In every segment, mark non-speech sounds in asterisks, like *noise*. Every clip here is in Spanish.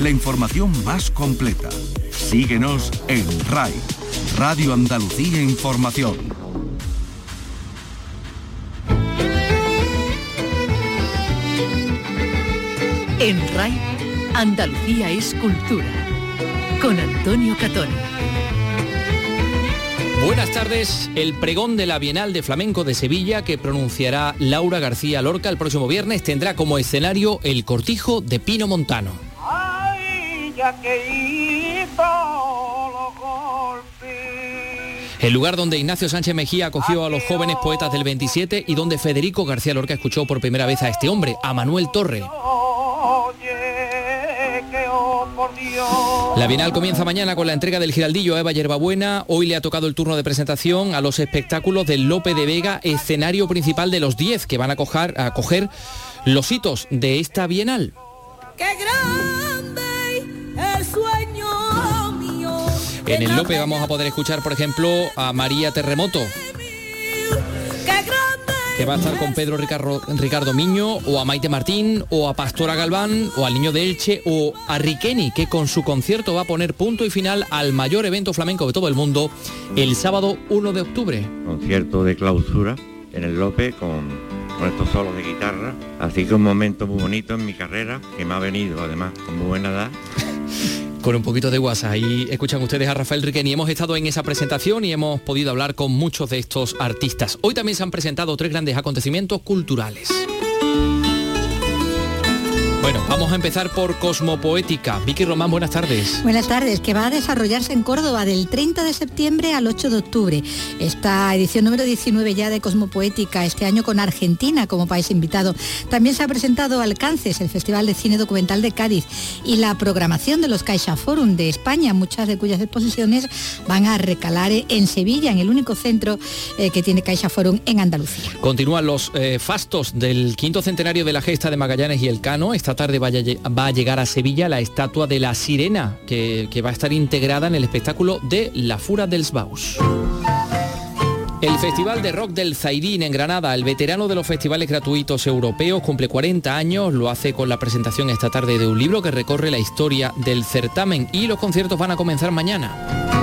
la información más completa. Síguenos en RAI, Radio Andalucía Información. En RAI, Andalucía es cultura. Con Antonio Catón. Buenas tardes. El pregón de la Bienal de Flamenco de Sevilla que pronunciará Laura García Lorca el próximo viernes tendrá como escenario el cortijo de Pino Montano. El lugar donde Ignacio Sánchez Mejía acogió a los jóvenes poetas del 27 y donde Federico García Lorca escuchó por primera vez a este hombre, a Manuel Torre. La Bienal comienza mañana con la entrega del Giraldillo a Eva Yerbabuena. Hoy le ha tocado el turno de presentación a los espectáculos del Lope de Vega, escenario principal de los 10 que van a coger, a coger los hitos de esta Bienal. En el Lope vamos a poder escuchar, por ejemplo, a María Terremoto, que va a estar con Pedro Ricardo, Ricardo Miño, o a Maite Martín, o a Pastora Galván, o al Niño de Elche, o a Riqueni, que con su concierto va a poner punto y final al mayor evento flamenco de todo el mundo el sábado 1 de octubre. Concierto de clausura en el Lope con, con estos solos de guitarra. Así que un momento muy bonito en mi carrera, que me ha venido además con muy buena edad. *laughs* con un poquito de WhatsApp. Ahí escuchan ustedes a Rafael Riqueni. Hemos estado en esa presentación y hemos podido hablar con muchos de estos artistas. Hoy también se han presentado tres grandes acontecimientos culturales. Bueno, vamos a empezar por Cosmopoética. Vicky Román, buenas tardes. Buenas tardes, que va a desarrollarse en Córdoba del 30 de septiembre al 8 de octubre. Esta edición número 19 ya de Cosmopoética, este año con Argentina como país invitado. También se ha presentado Alcances, el Festival de Cine Documental de Cádiz, y la programación de los Caixa Forum de España, muchas de cuyas exposiciones van a recalar en Sevilla, en el único centro eh, que tiene Caixa Forum en Andalucía. Continúan los eh, fastos del quinto centenario de la gesta de Magallanes y el Cano. Esta tarde va a llegar a Sevilla la estatua de la sirena, que, que va a estar integrada en el espectáculo de La Fura dels Baus. El Festival de Rock del Zairín en Granada, el veterano de los festivales gratuitos europeos, cumple 40 años, lo hace con la presentación esta tarde de un libro que recorre la historia del certamen y los conciertos van a comenzar mañana.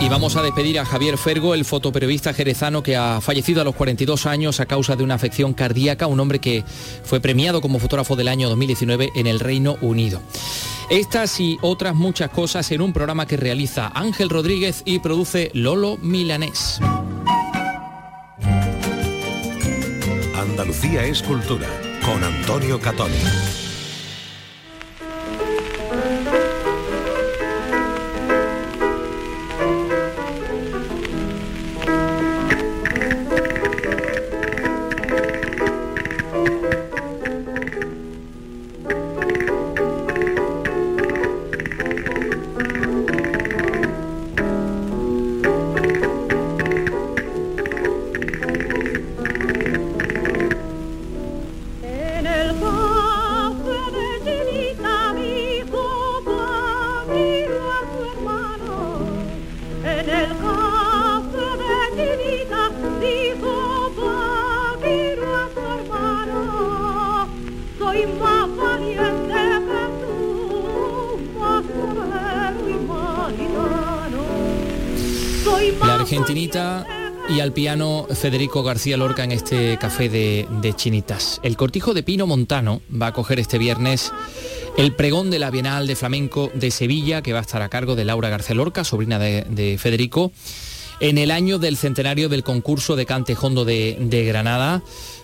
Y vamos a despedir a Javier Fergo, el fotoperiodista jerezano que ha fallecido a los 42 años a causa de una afección cardíaca, un hombre que fue premiado como fotógrafo del año 2019 en el Reino Unido. Estas y otras muchas cosas en un programa que realiza Ángel Rodríguez y produce Lolo Milanés. Andalucía es cultura con Antonio Catoni. La argentinita y al piano Federico García Lorca en este café de, de Chinitas. El cortijo de Pino Montano va a coger este viernes el pregón de la Bienal de Flamenco de Sevilla, que va a estar a cargo de Laura García Lorca, sobrina de, de Federico, en el año del centenario del concurso de Cante Jondo de, de Granada.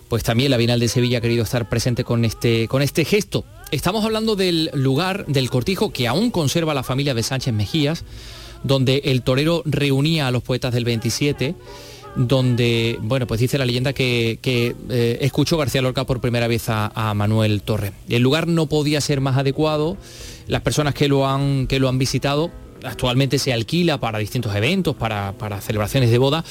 Pues también la Bienal de Sevilla ha querido estar presente con este, con este gesto. Estamos hablando del lugar del cortijo que aún conserva la familia de Sánchez Mejías, donde el torero reunía a los poetas del 27 donde, bueno, pues dice la leyenda que, que, eh, escuchó García Lorca por primera vez a, a Manuel Torre. El lugar no podía ser más adecuado, las personas que lo han, que lo han visitado actualmente se alquila para distintos eventos, para, para celebraciones de boda.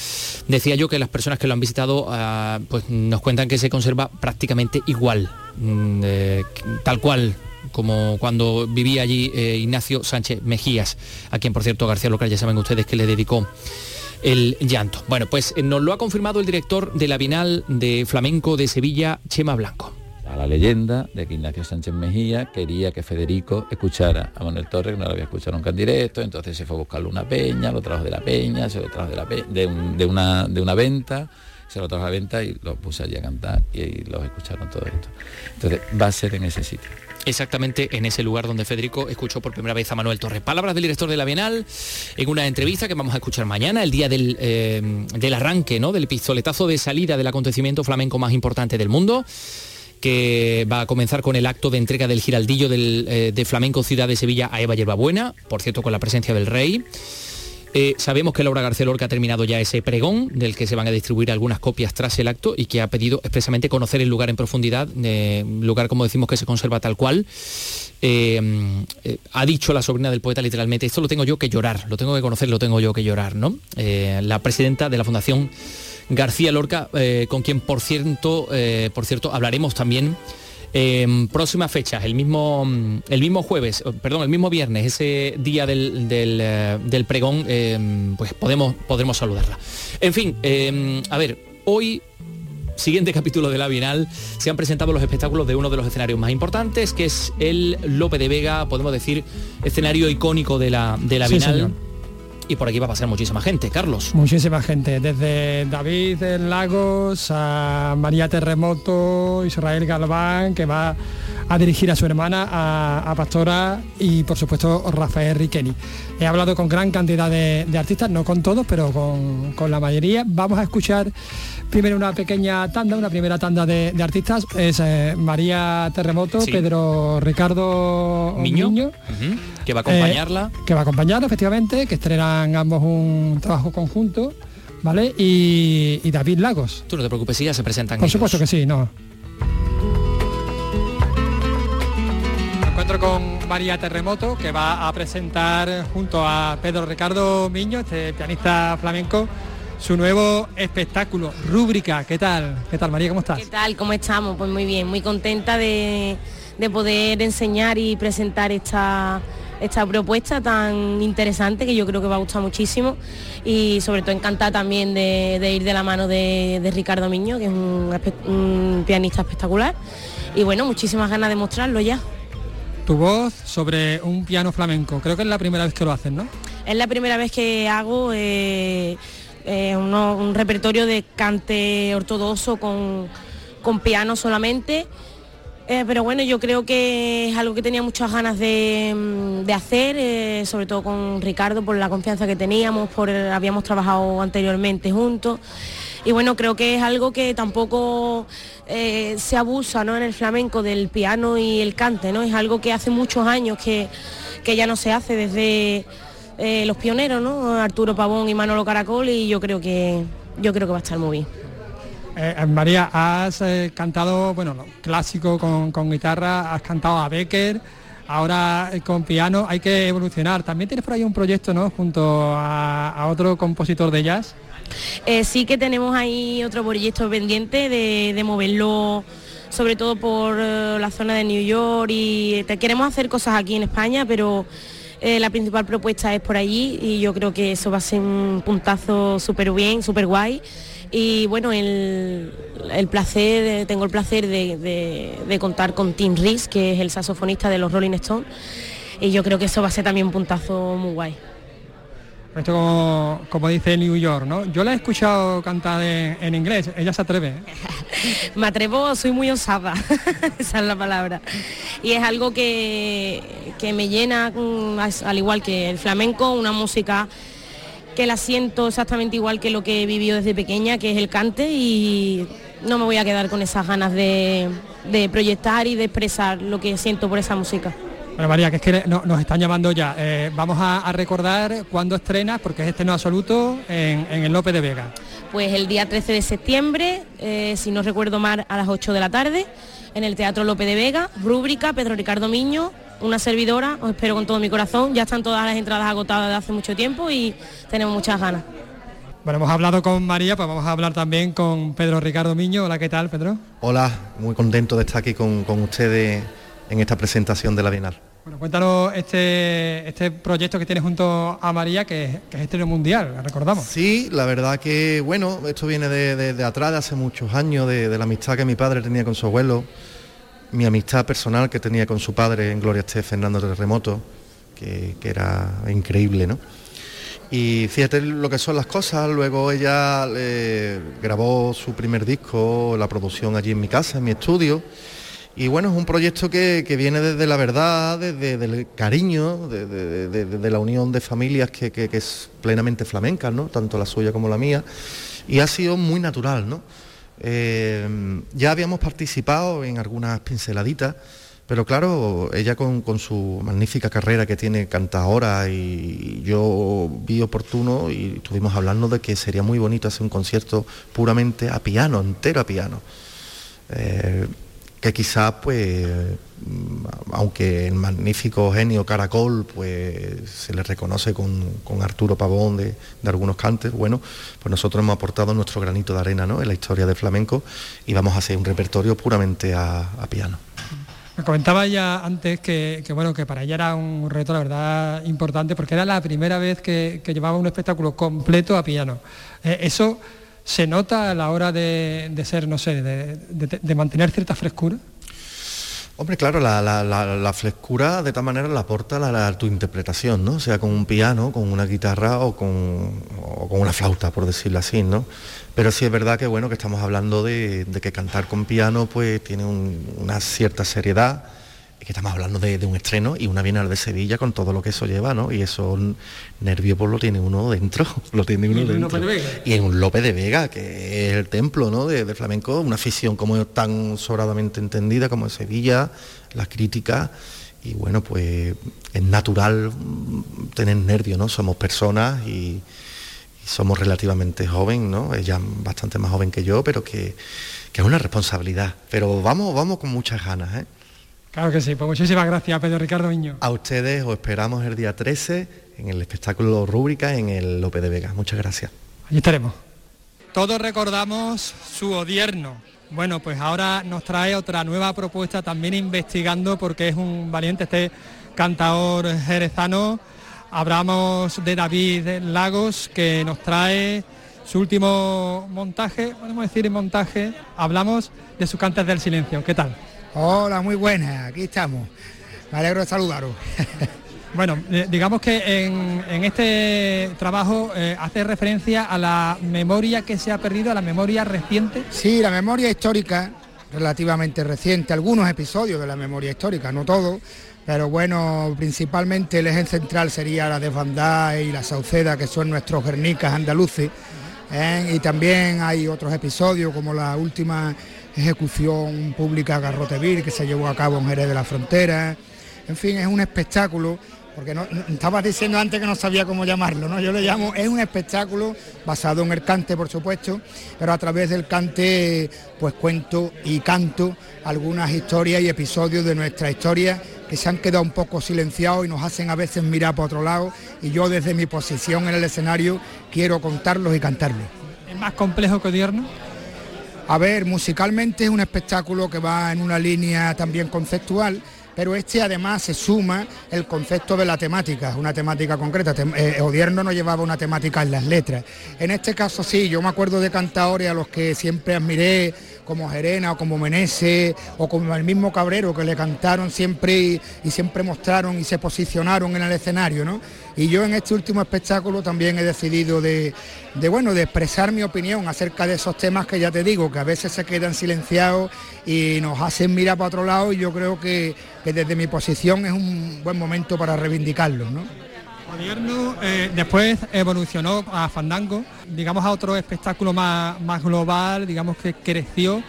Decía yo que las personas que lo han visitado ah, pues nos cuentan que se conserva prácticamente igual, mm, eh, tal cual como cuando vivía allí eh, Ignacio Sánchez Mejías, a quien por cierto García Lorca ya saben ustedes que le dedicó el llanto. Bueno, pues eh, nos lo ha confirmado el director de la Bienal de Flamenco de Sevilla, Chema Blanco. A la leyenda de que Ignacio Sánchez Mejía quería que Federico escuchara a Manuel Torres, que no lo había escuchado nunca en directo, entonces se fue a buscarle una peña, lo trajo de la peña, se lo trajo de, la de una, de una venta, se lo trajo a la venta y lo puse allí a cantar y, y los escucharon todo esto. Entonces va a ser en ese sitio. Exactamente en ese lugar donde Federico escuchó por primera vez a Manuel Torres. Palabras del director de la Bienal en una entrevista que vamos a escuchar mañana, el día del, eh, del arranque, ¿no? del pistoletazo de salida del acontecimiento flamenco más importante del mundo que va a comenzar con el acto de entrega del giraldillo del, eh, de Flamenco Ciudad de Sevilla a Eva Yerbabuena, por cierto con la presencia del rey. Eh, sabemos que Laura García Lorca ha terminado ya ese pregón del que se van a distribuir algunas copias tras el acto y que ha pedido expresamente conocer el lugar en profundidad, eh, lugar como decimos que se conserva tal cual. Eh, ha dicho la sobrina del poeta literalmente, esto lo tengo yo que llorar, lo tengo que conocer, lo tengo yo que llorar, ¿no? La presidenta de la Fundación García Lorca, eh, con quien por cierto, eh, por cierto hablaremos también en próximas fechas, el mismo, el mismo jueves, eh, perdón, el mismo viernes, ese día del, del, del pregón, eh, pues podemos, podremos saludarla. En fin, eh, a ver, hoy siguiente *laughs* capítulo de la Bienal, se han presentado los espectáculos de uno de los escenarios más importantes, que es el Lope de Vega, podemos decir, escenario icónico de la, de la Bienal. Y por aquí va a pasar muchísima gente, Carlos. Muchísima gente, desde David Lagos a María Terremoto, Israel Galván, que va a dirigir a su hermana, a, a Pastora y por supuesto Rafael Riqueni. He hablado con gran cantidad de, de artistas, no con todos, pero con, con la mayoría. Vamos a escuchar primero una pequeña tanda, una primera tanda de, de artistas. Es eh, María Terremoto, Sí. Pedro Ricardo ujú, que va a acompañarla. eh, que va a acompañarla efectivamente, que estrenan ambos un trabajo conjunto, ¿vale? Y, y David Lagos. Tú no te preocupes, si ya se presentan Por ellos. supuesto que sí, no. Con María Terremoto, que va a presentar junto a Pedro Ricardo Miño, este pianista flamenco, su nuevo espectáculo, Rúbrica. ¿Qué tal? ¿Qué tal, María? ¿Cómo estás? ¿Qué tal? ¿Cómo estamos? Pues muy bien, muy contenta de, de poder enseñar y presentar esta, esta propuesta tan interesante que yo creo que va a gustar muchísimo y sobre todo encantada también de, ir de la mano de, Ricardo Miño, que es un pianista espectacular. Y bueno, muchísimas ganas de mostrarlo ya. Tu voz sobre un piano flamenco. Creo que es la primera vez que lo haces, ¿no? Es la primera vez que hago eh, eh, un repertorio de cante ortodoxo con, con piano solamente. Eh, pero bueno, yo creo que es algo que tenía muchas ganas de, mm, de hacer, sobre todo con Ricardo, por la confianza que teníamos, por habíamos trabajado anteriormente juntos. Y bueno, creo que es algo que tampoco eh, se abusa ¿no? en el flamenco del piano y el cante, ¿no? Es algo que hace muchos años que, que ya no se hace desde eh, los pioneros, ¿no? Arturo Pavón y Manolo Caracol y yo creo que yo creo que va a estar muy bien. Eh, María, has cantado, bueno, clásico con, con guitarra, has cantado a Becker, ahora con piano, hay que evolucionar. También tienes por ahí un proyecto, ¿no? Junto a otro compositor de jazz. Eh, sí que tenemos ahí otro proyecto pendiente de, moverlo sobre todo por eh, la zona de New York y te- queremos hacer cosas aquí en España, pero eh, la principal propuesta es por allí y yo creo que eso va a ser un puntazo súper bien, súper guay. Y bueno, el, placer, eh, tengo el placer de, contar con Tim Reese, que es el saxofonista de los Rolling Stones, y yo creo que eso va a ser también un puntazo muy guay. Esto como, como dice New York, ¿no? Yo la he escuchado cantar en, en inglés, ella se atreve. *laughs* Me atrevo, soy muy osada, *laughs* esa es la palabra. Y es algo que, que me llena, mm, al igual que el flamenco, una música que la siento exactamente igual que lo que he vivido desde pequeña, que es el cante, y no me voy a quedar con esas ganas de, de proyectar y de expresar lo que siento por esa música. Bueno, María, que es que no- nos están llamando ya. Eh, vamos a, a recordar cuándo estrenas, porque es estreno absoluto en, en el Lope de Vega. Pues el día 13 de septiembre, eh, si no recuerdo mal, a las 8 de la tarde, en el Teatro Lope de Vega, rúbrica Pedro Ricardo Miño, una servidora, os espero con todo mi corazón, ya están todas las entradas agotadas de hace mucho tiempo y tenemos muchas ganas. Bueno, hemos hablado con María, pues vamos a hablar también con Pedro Ricardo Miño. Hola, ¿qué tal, Pedro? Hola, muy contento de estar aquí con, con ustedes en esta presentación de la Bienal. Bueno, cuéntanos este, este proyecto que tienes junto a María, que, que es estreno mundial, recordamos. Sí, la verdad que, bueno, esto viene de, de- atrás, de hace muchos años, de, la amistad que mi padre tenía con su abuelo, mi amistad personal que tenía con su padre en Gloria Esté, Fernando Terremoto, que, que era increíble, ¿no? Y fíjate lo que son las cosas, luego ella eh, grabó su primer disco, la producción allí en mi casa, en mi estudio. Y bueno, es un proyecto que, viene desde la verdad, desde el cariño, de, de- de- de la unión de familias que, es plenamente flamenca, ¿no? Tanto la suya como la mía. Y ha sido muy natural, ¿no? Eh, ya habíamos participado en algunas pinceladitas, pero claro, ella con, con su magnífica carrera que tiene cantadora y yo vi oportuno y estuvimos hablando de que sería muy bonito hacer un concierto puramente a piano, entero a piano. Eh, que quizás pues mm, aunque el magnífico genio Caracol pues se le reconoce con, con Arturo Pavón de, de algunos cantes, bueno, pues nosotros hemos aportado nuestro granito de arena ¿no? en la historia del flamenco y vamos a hacer un repertorio puramente a, a piano. Me comentaba ya antes que, que, bueno que para ella era un reto la verdad importante porque era la primera vez que, que llevaba un espectáculo completo a piano. Eh, eso se nota a la hora de, de ser, no sé, de, de- mantener cierta frescura. Hombre, claro, la, la- frescura de tal manera la aporta la, tu interpretación, ¿no? Sea con un piano, con una guitarra o con, o con una flauta, por decirlo así, ¿no? Pero sí es verdad que bueno, que estamos hablando de, que cantar con piano pues tiene un- una cierta seriedad, que estamos hablando de, de un estreno y una Bienal de Sevilla con todo lo que eso lleva, ¿no? Y eso nervio pues lo tiene uno dentro, *laughs* lo tiene uno Y dentro. Lope de Vega. Y en un Lope de Vega, que es el templo ¿no? de, de flamenco, una afición como tan sobradamente entendida como en Sevilla, las críticas, y bueno, pues es natural mm, tener nervios, ¿no? Somos personas y, y somos relativamente joven, ¿no? Ella bastante más joven que yo, pero que, que es una responsabilidad. Pero vamos, vamos con muchas ganas, ¿eh? Claro que sí, pues muchísimas gracias Pedro Ricardo Miño. A ustedes os esperamos el día 13 en el espectáculo Rúbrica en el Lope de Vega. Muchas gracias. Allí estaremos. Todos recordamos su odierno. Bueno, pues ahora nos trae otra nueva propuesta también investigando porque es un valiente este cantador jerezano. Hablamos de David Lagos que nos trae su último montaje, podemos decir montaje, hablamos de sus cantes del silencio. ¿Qué tal? Hola, muy buenas, aquí estamos. Me alegro de saludaros. *laughs* Bueno, eh, digamos que en, en este trabajo eh, hace referencia a la memoria que se ha perdido, a la memoria reciente. Sí, la memoria histórica, relativamente reciente, algunos episodios de la memoria histórica, no todo, pero bueno, principalmente el eje central sería la desbandada y la Sauceda, que son nuestros Guernicas andaluces, ¿eh? y también hay otros episodios como la última ejecución pública Garroteville que se llevó a cabo en Jerez de la Frontera, en fin, es un espectáculo porque no, estabas diciendo antes que no sabía cómo llamarlo, ¿no? Yo le llamo, es un espectáculo basado en el cante, por supuesto, pero a través del cante, pues cuento y canto algunas historias y episodios de nuestra historia que se han quedado un poco silenciados y nos hacen a veces mirar para otro lado y yo desde mi posición en el escenario quiero contarlos y cantarlos. ¿Es más complejo que odierno? A ver, musicalmente es un espectáculo que va en una línea también conceptual, pero este además se suma el concepto de la temática, una temática concreta. Tem- eh, Odierno no llevaba una temática en las letras. En este caso sí, yo me acuerdo de cantadores a los que siempre admiré, como Gerena o como Meneses o como el mismo Cabrero, que le cantaron siempre y, siempre mostraron y se posicionaron en el escenario, ¿no? Y yo en este último espectáculo también he decidido de, bueno, de expresar mi opinión acerca de esos temas que ya te digo, que a veces se quedan silenciados y nos hacen mirar para otro lado y yo creo que, que desde mi posición es un buen momento para reivindicarlos, ¿no? Odierno eh, después evolucionó a Fandango, digamos a otro espectáculo más, más global, digamos que creció.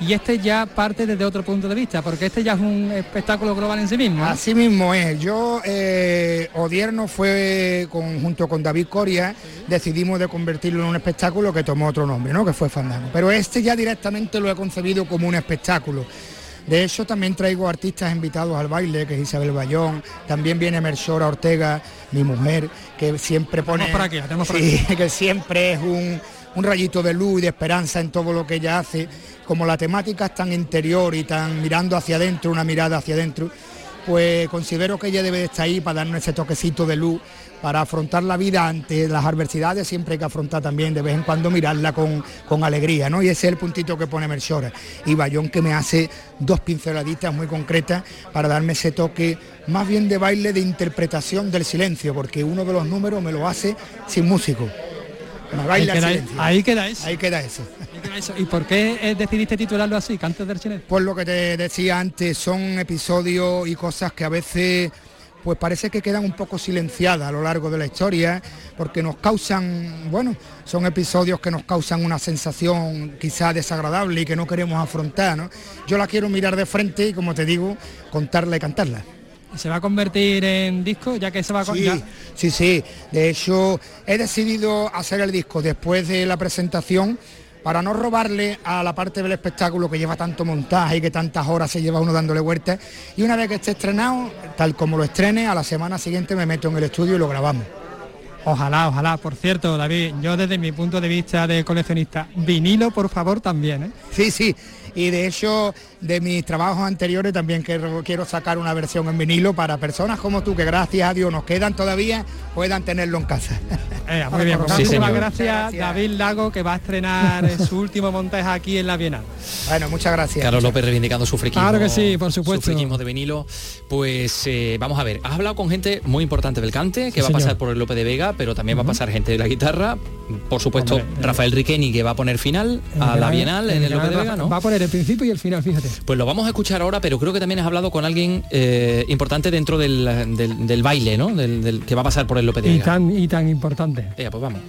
Y este ya parte desde otro punto de vista, porque este ya es un espectáculo global en sí mismo. Así mismo es. Yo, eh, Odierno fue con- junto con David Coria, decidimos de convertirlo en un espectáculo que tomó otro nombre, ¿no? Que fue Fandango. Pero este ya directamente lo he concebido como un espectáculo. De hecho, también traigo artistas invitados al baile, que es Isabel Bayón, también viene Mersora Ortega, mi mujer, que siempre pone... Por aquí, por Sí, *laughs* que siempre es un, un rayito de luz y de esperanza en todo lo que ella hace. Como la temática es tan interior y tan mirando hacia adentro, una mirada hacia adentro, pues considero que ella debe de estar ahí para darnos ese toquecito de luz, para afrontar la vida ante las adversidades, siempre hay que afrontar también de vez en cuando mirarla con, con alegría, ¿no? Y ese es el puntito que pone Melchora. Y Bayón que me hace dos pinceladitas muy concretas para darme ese toque más bien de baile de interpretación del silencio, porque uno de los números me lo hace sin músico. Me baila Ahí queda- silencio. ahí queda eso. Ahí queda eso. ¿Y por qué eh, decidiste titularlo así, Cantes del Chinés? Pues lo que te decía antes, son episodios y cosas que a veces pues parece que quedan un poco silenciadas a lo largo de la historia, porque nos causan, bueno, son episodios que nos causan una sensación quizá desagradable y que no queremos afrontar, ¿no? Yo la quiero mirar de frente y, como te digo, contarla y cantarla. ¿Y ¿Se va a convertir en disco ya que se va a... Sí, ya- sí, sí. De hecho, he decidido hacer el disco después de la presentación para no robarle a la parte del espectáculo que lleva tanto montaje y que tantas horas se lleva uno dándole vueltas. Y una vez que esté estrenado, tal como lo estrene, a la semana siguiente me meto en el estudio y lo grabamos. Ojalá, ojalá. Por cierto, David, yo desde mi punto de vista de coleccionista, vinilo, por favor, también, ¿eh? Sí, sí. Y de hecho, de mis trabajos anteriores también quiero, quiero sacar una versión en vinilo para personas como tú, que gracias a Dios nos quedan todavía, puedan tenerlo en casa. *laughs* Eh, muy bien, pues Sí, muchísimas señor. gracias, David Lago, que va a estrenar su último montaje aquí en la Bienal. Bueno, muchas gracias. Carlos López reivindicando su friquismo. Claro que sí, por supuesto. Su de vinilo. Pues eh, vamos a ver, has hablado con gente muy importante del cante, que Sí, va a pasar por el López de Vega, pero también va a pasar gente de la guitarra. Por supuesto, Hombre, eh. Rafael Riqueni, que va a poner final a la Bienal en el López de Vega, ¿no? Va a poner el principio y el final, fíjate. Pues lo vamos a escuchar ahora, pero creo que también has hablado con alguien eh, importante dentro del, del- del baile, ¿no? Del, del- que va a pasar por el López de Y tan, y tan importante. Venga, pues vamos.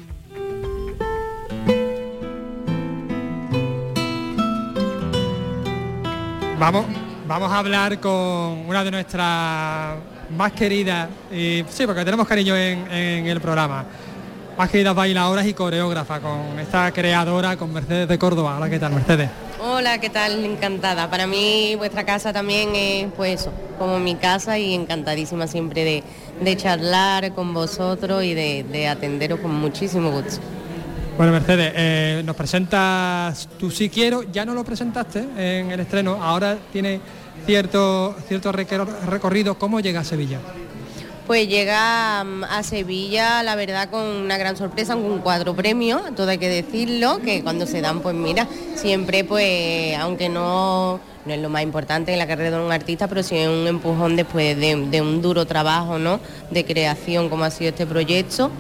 Vamos, vamos a hablar con una de nuestras más queridas, y, sí, porque tenemos cariño en, en el programa, más queridas bailadoras y coreógrafas, con esta creadora, con Mercedes de Córdoba. Hola, ¿qué tal, Mercedes? Hola, ¿qué tal? Encantada. Para mí vuestra casa también es pues eso, como mi casa y encantadísima siempre de, de charlar con vosotros y de, de atenderos con muchísimo gusto. Bueno, Mercedes, eh, nos presentas Tú sí quiero, ya no lo presentaste en el estreno, ahora tiene cierto, cierto recorrido. ¿Cómo llega a Sevilla? Pues llega mm, a Sevilla, la verdad, con una gran sorpresa, con cuatro premios, todo hay que decirlo, que cuando se dan, pues mira, siempre, pues, aunque no, no es lo más importante en la carrera de un artista, pero sí es un empujón después de, de un duro trabajo, ¿no?, de creación como ha sido este proyecto.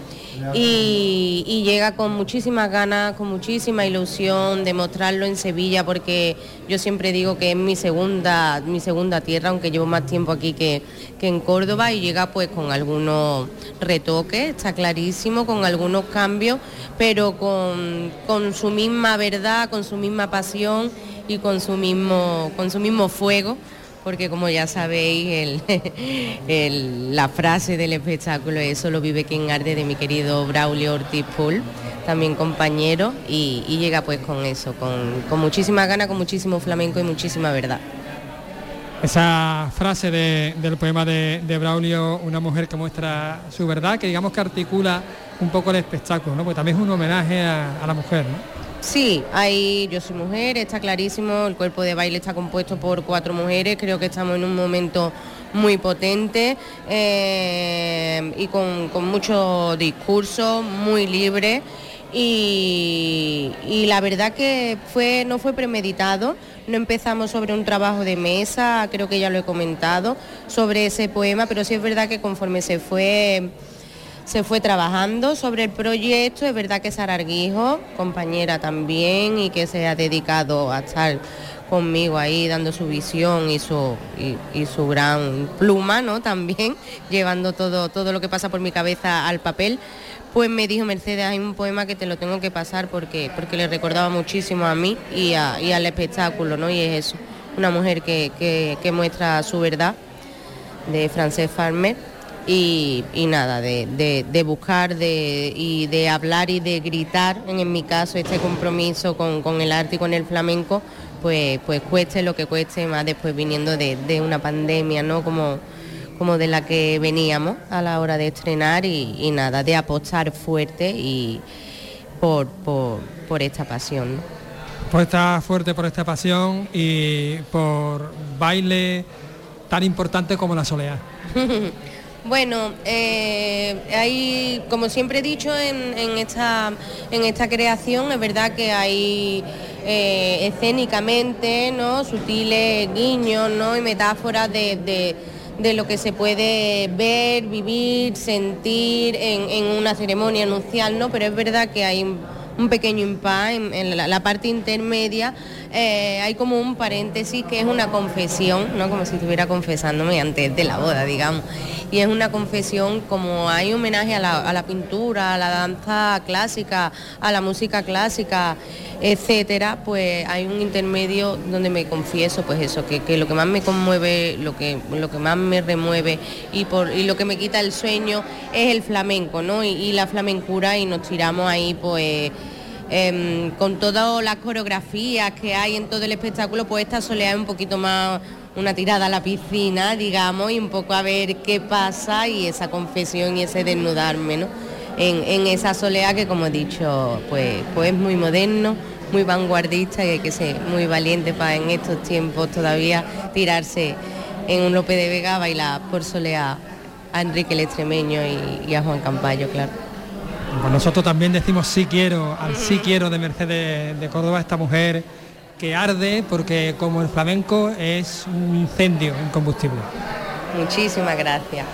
Y, llega con muchísimas ganas, con muchísima ilusión de mostrarlo en Sevilla, porque yo siempre digo que es mi segunda, mi segunda tierra, aunque llevo más tiempo aquí que, que en Córdoba, y llega pues con algunos retoques, está clarísimo, con algunos cambios, pero con, con su misma verdad, con su misma pasión y con su mismo, con su mismo fuego porque como ya sabéis, *laughs* la frase del espectáculo es solo vive quien arde de mi querido Braulio Ortiz Pool, también compañero, y, llega pues con eso, con, con muchísima gana, con muchísimo flamenco y muchísima verdad. Esa frase de- del poema de, de Braulio, una mujer que muestra su verdad, que digamos que articula un poco el espectáculo, ¿no? Porque también es un homenaje a, a la mujer, ¿no? Sí, hay, yo soy mujer, está clarísimo, el cuerpo de baile está compuesto por cuatro mujeres, creo que estamos en un momento muy potente eh, y con, con mucho discurso, muy libre y, y la verdad que fue, no fue premeditado, no empezamos sobre un trabajo de mesa, creo que ya lo he comentado, sobre ese poema, pero sí es verdad que conforme se fue se fue trabajando sobre el proyecto, es verdad que Sara Arguijo, compañera también, y que se ha dedicado a estar conmigo ahí dando su visión y su, y, su gran pluma, ¿no? También, *laughs* llevando todo, todo lo que pasa por mi cabeza al papel. Pues me dijo Mercedes, hay un poema que te lo tengo que pasar porque, porque le recordaba muchísimo a mí y, a- y al espectáculo, ¿no? Y es eso, una mujer que, que- que muestra su verdad de Frances Farmer y, y nada, de, de- de buscar de, y de hablar y de gritar, en, en mi caso, este compromiso con, con el arte y con el flamenco, pues, pues cueste lo que cueste, más después viniendo de, de una pandemia, ¿no? Como, como de la que veníamos a la hora de estrenar y, y nada, de apostar fuerte y por, por, por esta pasión. ¿no? Pues está fuerte por esta pasión y por baile, tan importante como la soleá. *laughs* Bueno, eh, hay, como siempre he dicho en, esta, en esta creación, es verdad que hay eh, escénicamente, ¿no? Sutiles guiños, ¿no? Y metáforas de, de- de lo que se puede ver, vivir, sentir en, en una ceremonia nupcial, ¿no? Pero es verdad que hay un, pequeño impas en, la parte intermedia, eh, hay como un paréntesis que es una confesión, ¿no? Como si estuviera confesándome antes de la boda, digamos. Y es una confesión como hay homenaje a la, a la pintura, a la danza clásica, a la música clásica, etcétera, pues hay un intermedio donde me confieso, pues eso, que, que lo que más me conmueve, lo que, lo que más me remueve y, por, y lo que me quita el sueño es el flamenco, ¿no? Y, y la flamencura y nos tiramos ahí, pues em, con todas las coreografías que hay en todo el espectáculo, pues esta soleá es un poquito más una tirada a la piscina, digamos, y un poco a ver qué pasa y esa confesión y ese desnudarme, ¿no? En, esa soleá que, como he dicho, pues, pues es muy moderno, muy vanguardista y hay que ser muy valiente para en estos tiempos todavía tirarse en un Lope de Vega a bailar por soleá a Enrique el Extremeño y, y a Juan Campayo, claro. Pues nosotros también decimos sí quiero, al sí quiero de Mercedes de Córdoba, esta mujer que arde porque como el flamenco es un incendio incombustible. Muchísimas gracias.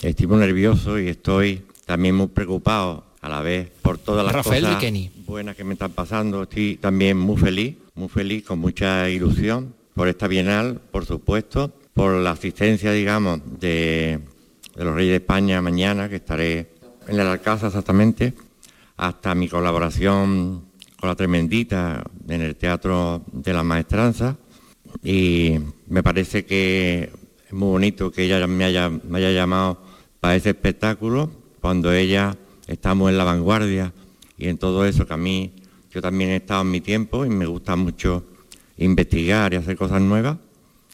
Estoy muy nervioso y estoy también muy preocupado a la vez por todas las Rafael cosas Riqueni. buenas que me están pasando. Estoy también muy feliz, muy feliz, con mucha ilusión por esta Bienal, por supuesto, por la asistencia, digamos, de, de los Reyes de España mañana, que estaré en el Alcázar exactamente, hasta mi colaboración con la Tremendita en el Teatro de la Maestranza. Y me parece que es muy bonito que ella me haya, llamado para ese espectáculo, cuando ella estamos en la vanguardia y en todo eso que a mí, yo también he estado en mi tiempo y me gusta mucho investigar y hacer cosas nuevas.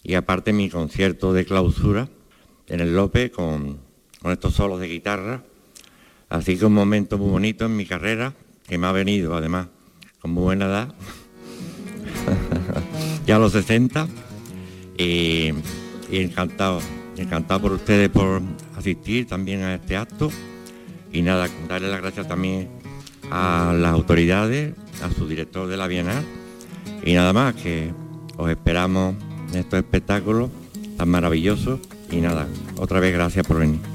Y aparte mi concierto de clausura en el Lope con, con estos solos de guitarra. Así que un momento muy bonito en mi carrera, que me ha venido además con muy buena edad, *laughs* ya a los 60, y, y encantado, encantado por ustedes por asistir también a este acto. Y nada, darle las gracias también a las autoridades, a su director de la Bienal, y nada más, que os esperamos en estos espectáculos tan maravillosos. Y nada, otra vez gracias por venir.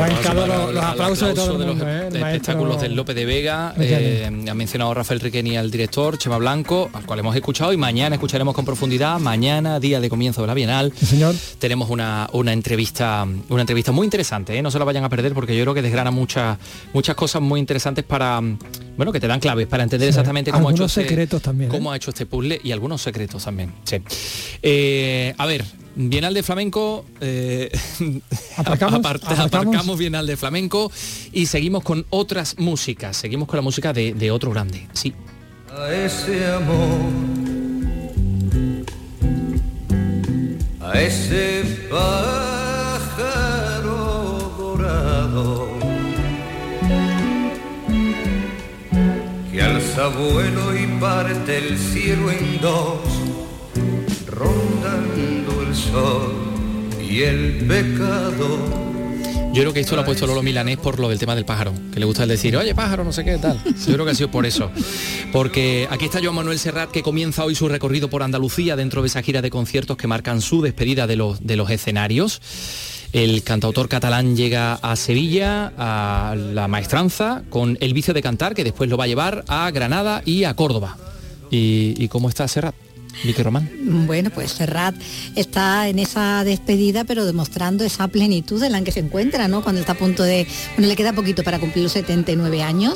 Arrancado los- los aplausos de todo el los ¿eh? De maestro espectáculos del Lope de Vega. Eh, ha mencionado Rafael Riqueni al director, Chema Blanco, al cual hemos escuchado y mañana escucharemos con profundidad. Mañana, día de comienzo de la Bienal, señor. tenemos una, una entrevista una entrevista muy interesante, ¿eh? no se la vayan a perder porque yo creo que desgrana muchas muchas cosas muy interesantes para bueno que te dan claves para entender Sí. exactamente cómo ha hecho este, secretos también, ¿eh? cómo ha hecho este puzzle y algunos secretos también. Sí. Eh, a ver, Bienal de Flamenco, eh, *laughs* Aparcamos, apart- aparcamos. aparcamos Bienal de Flamenco y seguimos con otras músicas, seguimos con la música de, de otro grande. Sí. a ese amor, a ese pájaro dorado que alza vuelo y parte el cielo en dos, rondando el sol y el pecado. Yo creo que esto lo ha puesto Lolo Milanés por lo del tema del pájaro, que le gusta el decir, oye pájaro, no sé qué tal. Yo creo que ha sido por eso. Porque aquí está Joan Manuel Serrat que comienza hoy su recorrido por Andalucía dentro de esa gira de conciertos que marcan su despedida de los, de los escenarios. El cantautor catalán llega a Sevilla, a la maestranza, con el vicio de cantar, que después lo va a llevar a Granada y a Córdoba. ¿Y, y cómo está Serrat? Vicky Román. Bueno, pues Serrat está en esa despedida, pero demostrando esa plenitud en la que se encuentra, ¿no? Cuando está a punto de... Bueno, le queda poquito para cumplir los 79 años.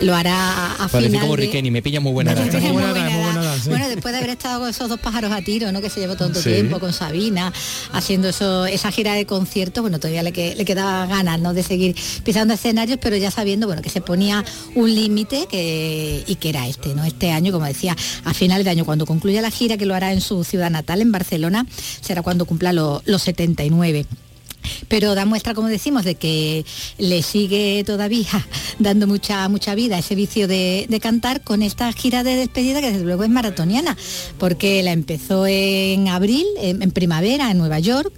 Lo hará a Parece final como de- Riqueni, me pilla muy buena *laughs* edad. Muy buena edad. muy buena edad, sí. Bueno, después de haber estado con esos dos pájaros a tiro, ¿no? Que se llevó tanto Sí. tiempo con Sabina, haciendo eso, esa gira de conciertos, bueno, todavía le, que- le quedaba ganas, ¿no? De seguir pisando escenarios, pero ya sabiendo, bueno, que se ponía un límite que, y que era este, ¿no? Este año, como decía, a finales de año, cuando concluya la gira, que lo hará en su ciudad natal, en Barcelona, será cuando cumpla lo- los 79. pero da muestra, como decimos, de que le sigue todavía *laughs* dando mucha, mucha vida ese vicio de, cantar con esta gira de despedida que desde luego es maratoniana, porque la empezó en abril, en primavera, en Nueva York,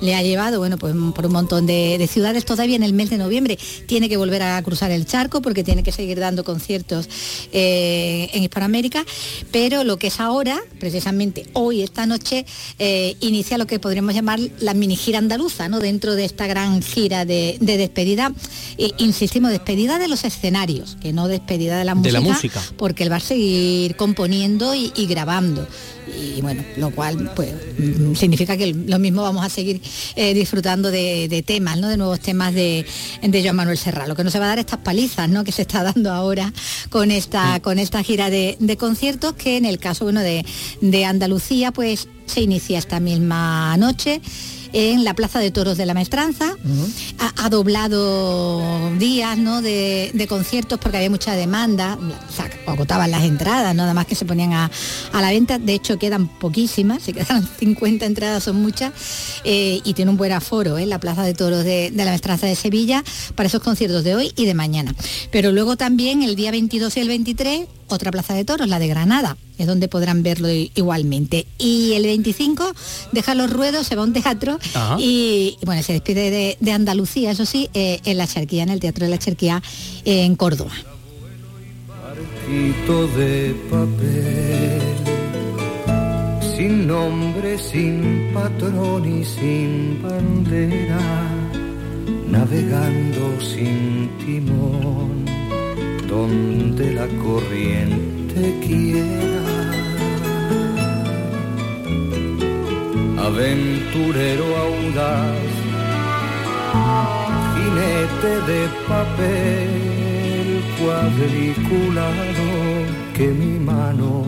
le ha llevado, bueno, pues por un montón de, de ciudades todavía en el mes de noviembre. Tiene que volver a cruzar el charco porque tiene que seguir dando conciertos eh, en Hispanoamérica, pero lo que es ahora, precisamente hoy, esta noche, eh, inicia lo que podríamos llamar la mini gira andaluza, ¿no? Dentro de esta gran gira de, de despedida, eh, insistimos, despedida de los escenarios, que no despedida de la De música, la música. porque él va a seguir componiendo y, y grabando. Y bueno, lo cual pues mm, significa que lo mismo vamos a seguir eh, disfrutando de, de temas, ¿no? De nuevos temas de, de Joan Manuel Serra. Lo que no se va a dar estas palizas, ¿no? Que se está dando ahora con esta, con esta gira de, de conciertos, que en el caso bueno, de, de Andalucía, pues se inicia esta misma noche en la Plaza de Toros de la Maestranza. Ha, ha doblado días ¿no? de, de conciertos porque había mucha demanda, o sea, agotaban las entradas, nada más que se ponían a, a la venta. De hecho, quedan poquísimas, se quedan 50 *laughs* entradas, son muchas, eh, y tiene un buen aforo ¿eh? la Plaza de Toros de, de la Maestranza de Sevilla para esos conciertos de hoy y de mañana. Pero luego también el día 22 y el 23 otra plaza de toros, la de Granada, es donde podrán verlo igualmente. Y el 25 deja los ruedos, se va a un teatro y, y, bueno, se despide de, de Andalucía, eso sí, eh, en la Charquía, en el Teatro de la Charquía en Córdoba. Barquito de papel, sin nombre, sin patrón y sin bandera, navegando sin timón, donde la corriente quiera. Aventurero audaz, jinete de papel cuadriculado que mi mano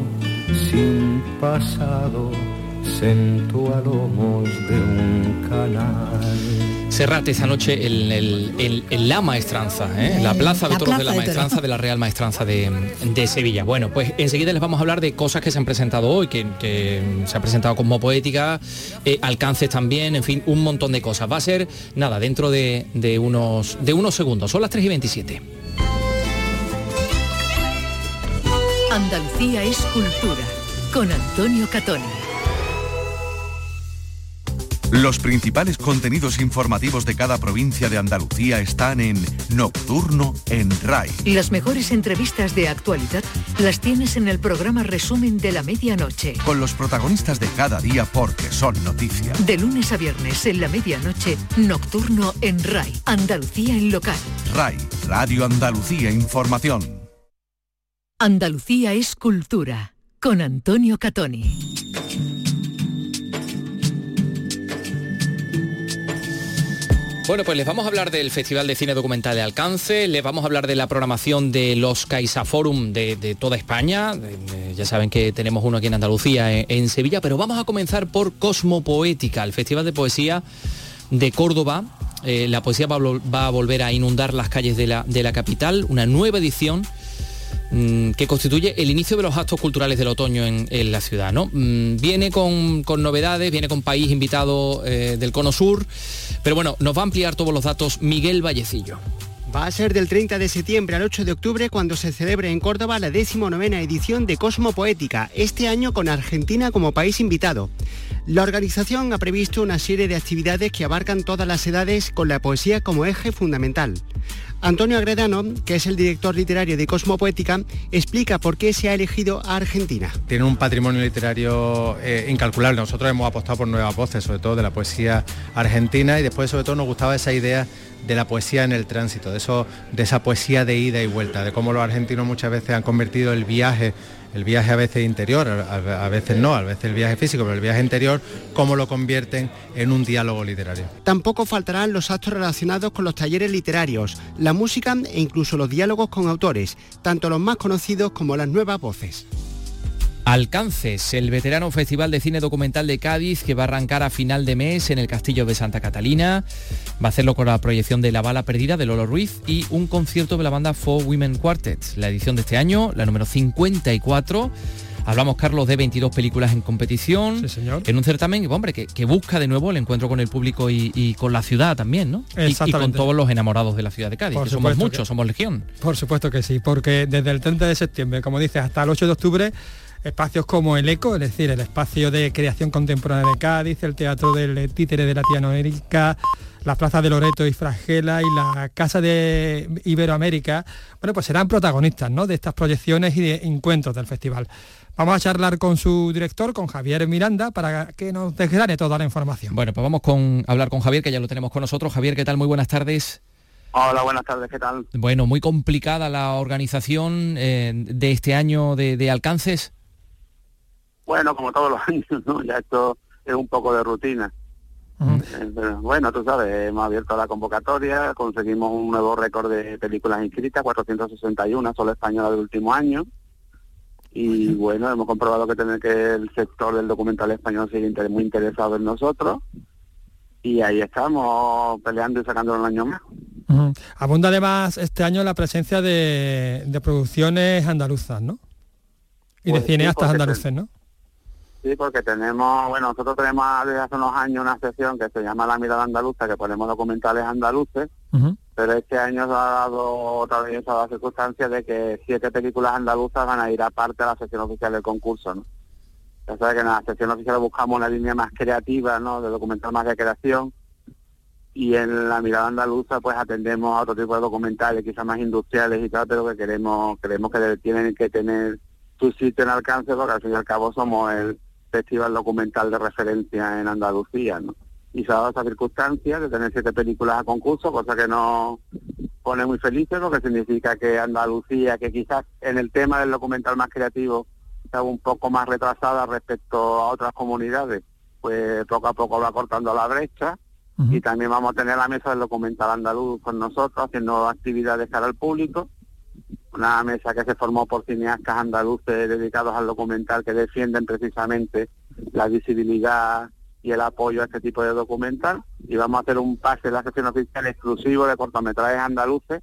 sin pasado sentó a lomos de un canal. Serrat esta noche en, el- en- en la maestranza, ¿eh? la plaza de La toros de la de maestranza de la Real Maestranza de, de Sevilla. Bueno, pues enseguida les vamos a hablar de cosas que se han presentado hoy, que, que se ha presentado como poética, eh, alcances también, en fin, un montón de cosas. Va a ser, nada, dentro de, de unos, de unos segundos. Son las 3 y 27. Andalucía es cultura. Con Antonio Catoni. Los principales contenidos informativos de cada provincia de Andalucía están en Nocturno en RAI. Las mejores entrevistas de actualidad las tienes en el programa Resumen de la Medianoche. Con los protagonistas de cada día porque son noticia. De lunes a viernes en la medianoche, Nocturno en RAI. Andalucía en local. RAI, Radio Andalucía Información. Andalucía es cultura. Con Antonio Catoni. Bueno, pues les vamos a hablar del Festival de Cine Documental de Alcance, les vamos a hablar de la programación de los Caixa Forum de, de toda España, ya saben que tenemos uno aquí en Andalucía, en, Sevilla, pero vamos a comenzar por Cosmopoética, el Festival de Poesía de Córdoba. Eh, la poesía va a, va a volver a inundar las calles de la, de la capital, una nueva edición que constituye el inicio de los actos culturales del otoño en, en la ciudad. ¿no? Mm, Viene con, con novedades, viene con país invitado eh, del Cono Sur, pero bueno, nos va a ampliar todos los datos Miguel Vallecillo. Va a ser del 30 de septiembre al 8 de octubre cuando se celebre en Córdoba la 19 edición de Cosmo Poética, este año con Argentina como país invitado. La organización ha previsto una serie de actividades que abarcan todas las edades con la poesía como eje fundamental. Antonio Agredano, que es el director literario de Cosmo Poética, explica por qué se ha elegido a Argentina. Tienen un patrimonio literario eh, incalculable. Nosotros hemos apostado por nuevas voces, sobre todo de la poesía argentina, y después sobre todo nos gustaba esa idea de la poesía en el tránsito, de, eso, de esa poesía de ida y vuelta, de cómo los argentinos muchas veces han convertido el viaje, el viaje a veces interior, a, veces no, a veces el viaje físico, pero el viaje interior, cómo lo convierten en un diálogo literario. Tampoco faltarán los actos relacionados con los talleres literarios, la música e incluso los diálogos con autores, tanto los más conocidos como las nuevas voces. Alcances, el veterano Festival de Cine Documental de Cádiz que va a arrancar a final de mes en el Castillo de Santa Catalina. Va a hacerlo con la proyección de La Bala Perdida de Lolo Ruiz y un concierto de la banda Four Women Quartet. La edición de este año, la número 54, Hablamos, Carlos, de 22 películas en competición. Sí, señor. En un certamen, hombre, que, que busca de nuevo el encuentro con el público y, y con la ciudad también, ¿no? Y- Y, con todos los enamorados de la ciudad de Cádiz, que somos muchos, que- somos legión. Por supuesto que sí, porque desde el 30 de septiembre, como dices, hasta el 8 de octubre, espacios como el ECO, es decir, el espacio de creación contemporánea de Cádiz, el Teatro del Títere de Latinoamérica, las plazas de Loreto y Fragela y la Casa de Iberoamérica, bueno, pues serán protagonistas ¿no? de estas proyecciones y de encuentros del festival. Vamos a charlar con su director, con Javier Miranda, para que nos desgrane toda la información. Bueno, pues vamos con a hablar con Javier, que ya lo tenemos con nosotros. Javier, ¿qué tal? Muy buenas tardes. Hola, buenas tardes, ¿qué tal? Bueno, muy complicada la organización eh, de este año de, de alcances. Bueno, como todos los *laughs* años, ¿no? Ya esto es un poco de rutina. Eh, pero bueno, tú sabes, hemos abierto la convocatoria, conseguimos un nuevo récord de películas inscritas, 461 solo españolas del último año. Y bueno, hemos comprobado que, tener que el sector del documental español sigue inter- muy interesado en nosotros. Y ahí estamos peleando y sacando un año más. Ujú. Abunda además este año la presencia de, de producciones andaluzas, ¿no? Y Pues de sí, cineastas andaluces, ¿no? Sí, porque tenemos, bueno, nosotros tenemos desde hace unos años una sección que se llama La Mirada Andaluza, que ponemos documentales andaluces, pero este año se ha dado otra vez la circunstancia de que siete películas andaluzas van a ir aparte a la sección oficial del concurso, ¿no? Ya sabes que en la sección oficial buscamos una línea más creativa, ¿no? De documental más de creación, y en la mirada andaluza pues atendemos a otro tipo de documentales, quizás más industriales y tal, pero que queremos, creemos que tienen que tener su sitio en alcance, porque al fin y al cabo somos el festival documental de referencia en Andalucía, ¿no? Y se ha dado esa circunstancia de tener siete películas a concurso, cosa que nos pone muy felices, porque significa que Andalucía, que quizás en el tema del documental más creativo está un poco más retrasada respecto a otras comunidades, pues poco a poco va cortando la brecha. Y también vamos a tener la mesa del documental andaluz con nosotros, haciendo actividades cara al público. Una mesa que se formó por cineastas andaluces dedicados al documental que defienden precisamente la visibilidad y el apoyo a este tipo de documental. Y vamos a hacer un pase en la sesión oficial exclusivo de cortometrajes andaluces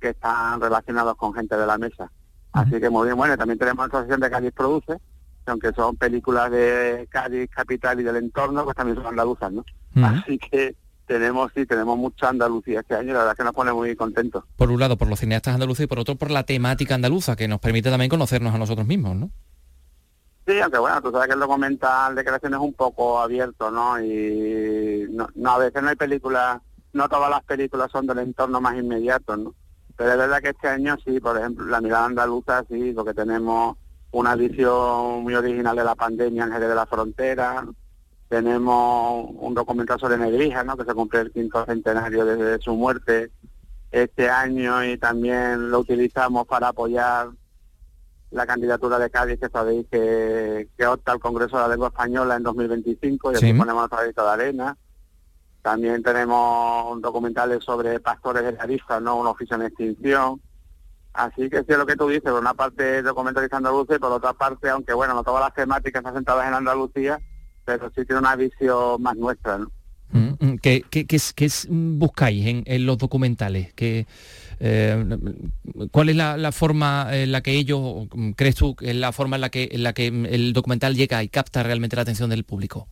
que están relacionados con gente de la mesa. Así que muy bien, bueno, también tenemos la asociación de Cádiz Produce, que aunque son películas de Cádiz capital y del entorno, pues también son andaluzas, ¿no? Así que tenemos, sí, tenemos mucha Andalucía este año, la verdad que nos pone muy contentos. Por un lado por los cineastas andaluces y por otro por la temática andaluza, que nos permite también conocernos a nosotros mismos, ¿no? Sí, aunque bueno, tú sabes que el documental de creación es un poco abierto, ¿no? Y no, no, a veces no hay películas, no todas las películas son del entorno más inmediato, ¿no? Pero es verdad que este año sí, por ejemplo, la mirada andaluza sí, porque tenemos una visión muy original de la pandemia en Jerez de la Frontera, tenemos un documental sobre Negrija, ¿no? Que se cumple el quinto centenario desde su muerte este año y también lo utilizamos para apoyar la candidatura de Cádiz, que sabéis que, que opta al Congreso de la Lengua Española en 2025 y Sí. aquí ponemos nuestro granito de arena. También tenemos documentales sobre pastores de Tarifa, ¿no? Un oficio en extinción. Así que sí es lo que tú dices, por una parte documentalistas andaluces y por otra parte, aunque bueno, no todas las temáticas están centradas en Andalucía, pero sí tiene una visión más nuestra, ¿no? Mm, ¿Qué, qué- qué es- qué es- mm, buscáis en, en los documentales? ¿Qué, eh, ¿Cuál es la, la forma en la que ellos, mm, crees tú, es la forma en la que, en la que mm, el documental llega y capta realmente la atención del público?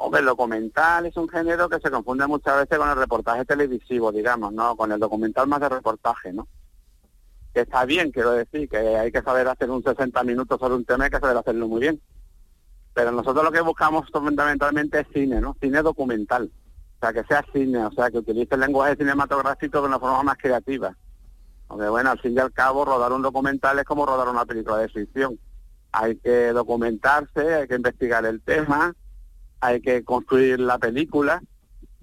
Hombre, el documental es un género que se confunde muchas veces con el reportaje televisivo, digamos, ¿no? Con el documental más de reportaje, ¿no? Que está bien, quiero decir, que hay que saber hacer un 60 minutos sobre un tema y hay que saber hacerlo muy bien. Pero nosotros lo que buscamos fundamentalmente es cine, ¿no? Cine documental. O sea, que sea cine, o sea, que utilice el lenguaje cinematográfico de una forma más creativa. Porque bueno, al fin y al cabo, rodar un documental es como rodar una película de ficción. Hay que documentarse, hay que investigar el tema, hay que construir la película,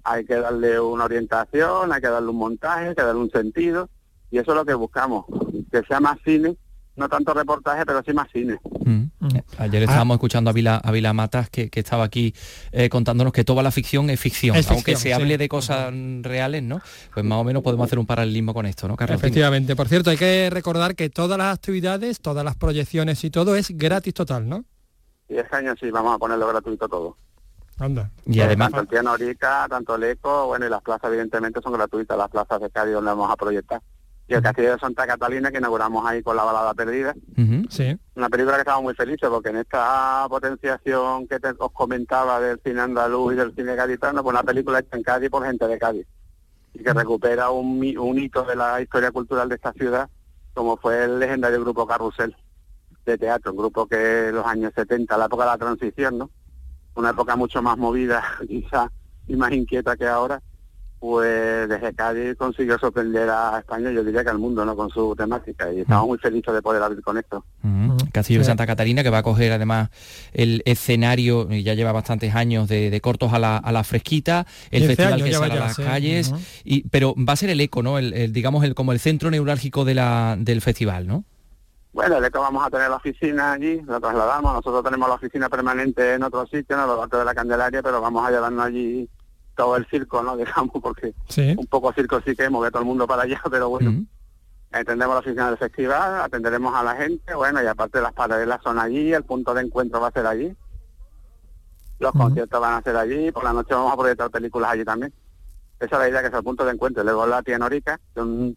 hay que darle una orientación, hay que darle un montaje, hay que darle un sentido, y eso es lo que buscamos, que sea más cine, no tanto reportaje, pero sí más cine. Ayer estábamos escuchando a Vila, a Vila Matas que, que estaba aquí eh, contándonos que toda la ficción es ficción, Es aunque ficción, se sí. hable de cosas mm, reales, ¿no? Pues más o menos podemos hacer un paralelismo con esto, ¿no, Carlos? Efectivamente. Por cierto, hay que recordar que todas las actividades, todas las proyecciones y todo es gratis total, ¿no? Y este año sí vamos a ponerlo gratuito todo. Anda. Y además, Tanto el piano Orica, tanto el eco, bueno, y las plazas evidentemente son gratuitas, las plazas de Cádiz donde vamos a proyectar. Y el Castillo de Santa Catalina que inauguramos ahí con la balada perdida. Sí. Una película que estamos muy felices porque en esta potenciación que te- os comentaba del cine andaluz y del cine gaditano, pues una película hecha en Cádiz por gente de Cádiz y que recupera un hito de la historia cultural de esta ciudad como fue el legendario grupo Carrusel de teatro, un grupo que en los años 70, la época de la transición, ¿no? Una época mucho más movida *laughs* quizá y más inquieta que ahora, pues desde Cádiz consiguió sorprender a España, yo diría que al mundo, ¿no? Con su temática y estamos muy felices de poder abrir con esto. Ujú. Castillo de. Santa Catarina, que va a coger además el escenario, y ya lleva bastantes años de, de cortos a la, a la fresquita, el 15 festival que sale a las sí. calles, y, pero va a ser el eco, ¿no? El, el, digamos, el, como el centro neurálgico de la, del festival, ¿no? Bueno, el ECO vamos a tener la oficina allí, lo trasladamos, nosotros tenemos la oficina permanente en otro sitio, en el Alto de la Candelaria, pero vamos a llevarnos allí todo el circo, ¿no? *laughs* Digamos, porque Sí. un poco circo sí que mover todo el mundo para allá, *laughs* pero bueno. Atendemos la oficina del festival, atenderemos a la gente, bueno, y aparte las paralelas son allí, el punto de encuentro va a ser allí. Los conciertos van a ser allí, por la noche vamos a proyectar películas allí también. Esa es la idea, que es el punto de encuentro. Luego la tía Norica, que es un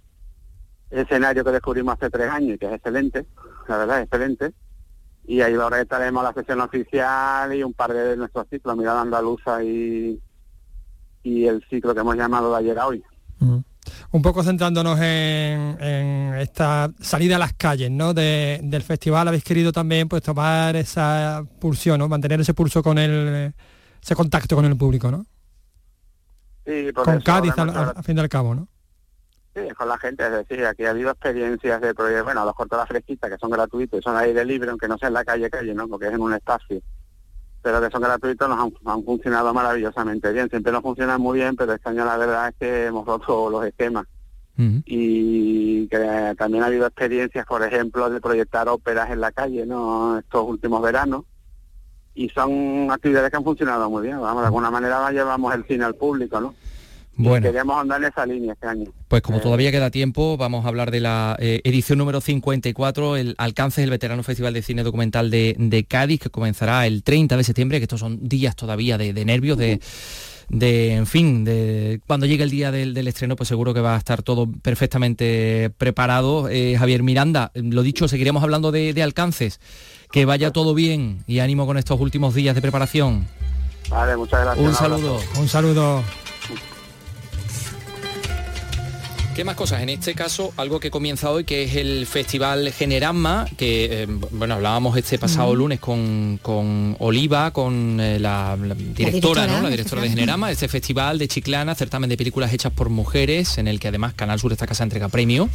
escenario que descubrimos hace tres años y que es excelente, la verdad, es excelente. Y ahí ahora estaremos la sesión oficial y un par de nuestros ciclos, Mirada Andaluza y, y el ciclo que hemos llamado de ayer a hoy. Un poco centrándonos en, en esta salida a las calles ¿no? de- del festival, habéis querido también pues tomar esa pulsión, ¿no? mantener ese pulso con el, ese contacto con el público, ¿no? Sí, por Con eso Cádiz al, al- al fin y al cabo, ¿no? Sí, con la gente, es decir, aquí ha habido experiencias de proyectos, bueno, los cortos de la fresquita que son gratuitos y son aire libre, aunque no sea en la calle calle, ¿no? Porque es en un espacio. Pero que son gratuitos, nos han, han funcionado maravillosamente bien. Siempre nos funcionan muy bien, pero este año la verdad es que hemos roto los esquemas. Y que también ha habido experiencias, por ejemplo, de proyectar óperas en la calle, ¿no? Estos últimos veranos. Y son actividades que han funcionado muy bien. Vamos, de alguna manera llevamos el cine al público, ¿no? Bueno. Queríamos andar en esa línea este año. Pues como todavía queda tiempo, vamos a hablar de la eh, edición número 54, el Alcance del Veterano Festival de Cine Documental de, de Cádiz, que comenzará el 30 de septiembre, que estos son días todavía de, de nervios, de, de, en fin, de cuando llegue el día del, del estreno, pues seguro que va a estar todo perfectamente preparado. Eh, Javier Miranda, lo dicho, seguiremos hablando de, de alcances. Que vaya todo bien y ánimo con estos últimos días de preparación. Vale, muchas gracias. Un saludo. Un saludo. ¿Qué más cosas? En este caso, algo que comienza hoy, que es el Festival Generama, que, eh, bueno, hablábamos este pasado lunes con, con Oliva, con eh, la, la directora, directora ¿no? La directora de. Generama, este festival de Chiclana, certamen de películas hechas por mujeres, en el que además Canal Sur esta casa entrega premio.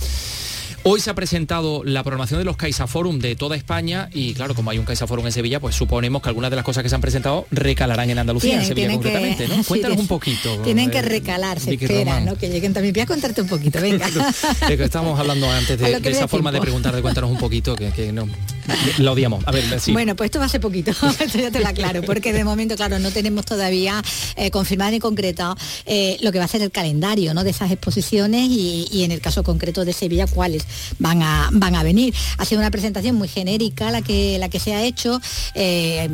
Hoy se ha presentado la programación de los Caixa Forum de toda España y claro, como hay un Caixa Forum en Sevilla, pues suponemos que algunas de las cosas que se han presentado recalarán en Andalucía, en Sevilla concretamente, ¿no? *laughs* sí, Cuéntanos sí, un poquito. Tienen que eh, recalar, se espera. ¿no? Que lleguen también. Voy a contarte un poquito, venga. *laughs* que estábamos hablando antes *laughs* de, que esa forma de preguntar, de cuéntanos un poquito, que, que no, la odiamos. A ver, sí. Bueno, pues esto va a ser poquito, *laughs* esto ya te lo aclaro, porque de momento, claro, no tenemos todavía eh, confirmado ni concretado eh, lo que va a ser el calendario ¿no? de esas exposiciones y, en el caso concreto de Sevilla, cuáles van a, van a venir. Ha sido una presentación muy genérica la que, la que se ha hecho, eh,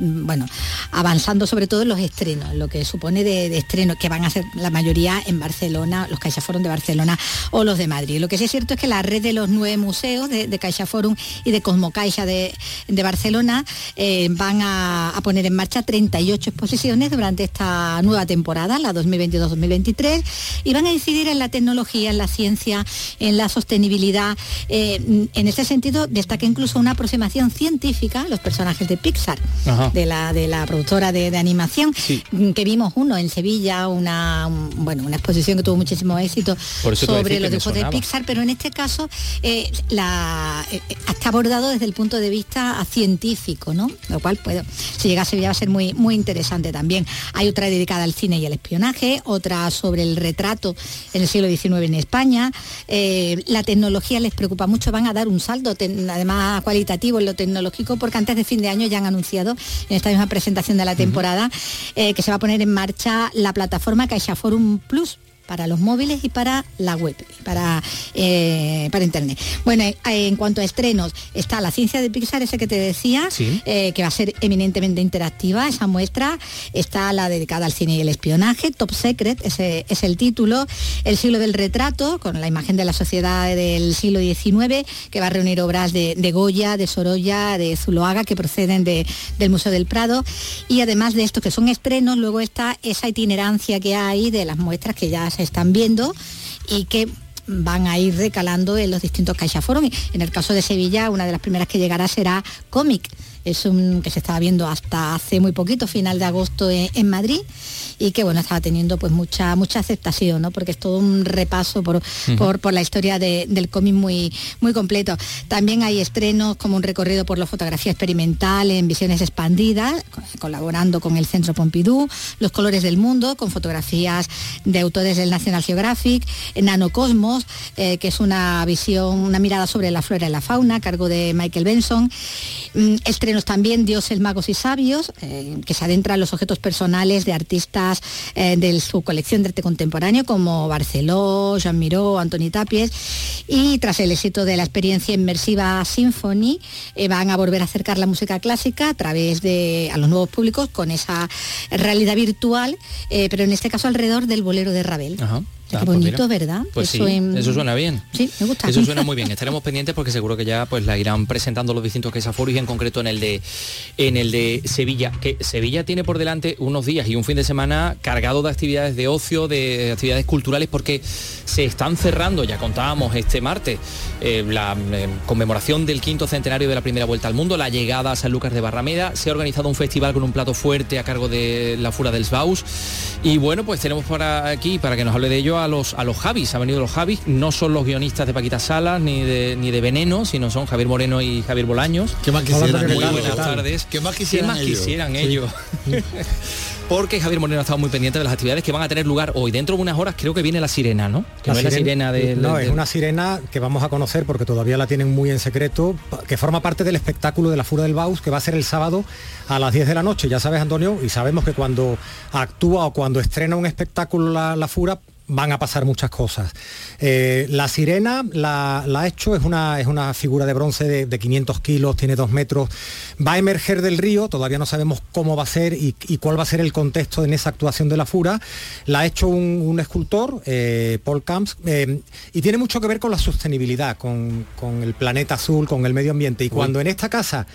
bueno, avanzando sobre todo en los estrenos, lo que supone de, estrenos, que van a ser la mayoría en Barcelona, los Caixa Forum de Barcelona o los de Madrid. Lo que sí es cierto es que la red de los nueve museos de, de Caixa Forum y de Cosmocaixa de, de Barcelona eh, van a, a poner en marcha 38 exposiciones durante esta nueva temporada, la 2022-2023, y van a incidir en la tecnología, en la ciencia, en la sostenibilidad. Eh, en ese sentido, destaca incluso una aproximación científica a los personajes de Pixar, Ajá. de la, de la productora de, de animación, mm, que vimos uno en Sevilla, una, un- bueno, una exposición que tuvo muchísimo éxito sobre los dibujos de. Pixar, pero en este caso eh, la, está abordado desde el punto de vista científico, ¿no? Lo cual, pues, si llega a Sevilla va a ser muy, muy interesante también. Hay otra dedicada al cine y al espionaje, otra sobre el retrato en el siglo XIX en España. Eh, la tecnología les preocupa mucho, van a dar un salto, ten- además cualitativo en lo tecnológico, porque antes de fin de año ya han anunciado en esta misma presentación de la temporada eh, que se va a poner en marcha la plataforma Caixa Forum Plus para los móviles y para la web, para, eh, para internet. Bueno, eh, en cuanto a estrenos, está la ciencia de Pixar, ese que te decía, eh, que va a ser eminentemente interactiva, esa muestra, está la dedicada al cine y el espionaje, Top Secret, ese es el título, El siglo del retrato, con la imagen de la sociedad del siglo XIX, que va a reunir obras de, de Goya, de Sorolla, de Zuloaga, que proceden de- del Museo del Prado, y además de estos que son estrenos, luego está esa itinerancia que hay de las muestras que ya se están viendo y que van a ir recalando en los distintos CaixaForum. En el caso de Sevilla, una de las primeras que llegará será cómic. Es un que se estaba viendo hasta hace muy poquito, final de agosto en, en Madrid, y que bueno, estaba teniendo pues mucha, mucha aceptación, ¿no? Porque es todo un repaso por, por, por la historia de- del cómic muy, muy completo. También hay estrenos como un recorrido por la fotografía experimental en visiones expandidas, co- colaborando con el Centro Pompidou, Los colores del mundo, con fotografías de autores del National Geographic, Nanocosmos, eh, que es una visión, una mirada sobre la flora y la fauna, a cargo de Michael Benson. Mm, estrenos también Dioses, magos y sabios, eh, que se adentra en los objetos personales de artistas eh, de su colección de arte contemporáneo, como Barceló, Jean Miró, Antoni Tapies. Y tras el éxito de la experiencia inmersiva Symphony, eh, van a volver a acercar la música clásica a través de a los nuevos públicos con esa realidad virtual, pero en este caso alrededor del bolero de Ravel. Ah, pues bonito. ¿verdad? Pues Eso sí, en- eso suena bien. Sí, me gusta. Eso suena muy bien. Estaremos pendientes porque seguro que ya pues la irán presentando los distintos quesaforos y en concreto en el de en el de Sevilla. Que Sevilla tiene por delante unos días y un fin de semana cargado de actividades de ocio, de actividades culturales, porque se están cerrando, ya contábamos este martes, eh, la eh, conmemoración del quinto centenario de la primera vuelta al mundo, la llegada a San Lucas de Barrameda. Se ha organizado un festival con un plato fuerte a cargo de la Fura del Sbaus. Y bueno, pues tenemos para aquí, para que nos hable de ello, a los a los Javis. Han venido los Javis, no son los guionistas de Paquita Salas ni de ni de Veneno, sino son Javier Moreno y Javier Bolaños. ¿Qué más quisieran Muy buenas tardes. ¿Qué más quisieran más ellos? quisieran Sí. ellos? *laughs* Porque Javier Moreno ha estado muy pendiente de las actividades que van a tener lugar hoy. Dentro de unas horas creo que viene la sirena, ¿no? Que no es la sirena del- no, del- es una sirena que vamos a conocer porque todavía la tienen muy en secreto, que forma parte del espectáculo de la Fura del Baus, que va a ser el sábado a las 10 de la noche. Ya sabes, Antonio, y sabemos que cuando actúa o cuando estrena un espectáculo la, la Fura, van a pasar muchas cosas. Eh, la sirena la, ha hecho, es una, es una figura de bronce de, de 500 kilos, tiene dos metros, va a emerger del río, todavía no sabemos cómo va a ser y, y cuál va a ser el contexto en esa actuación de la fura. La ha hecho un, un escultor, eh, Paul Camps, eh, y tiene mucho que ver con la sostenibilidad, con, con el planeta azul, con el medio ambiente. Y cuando en esta casa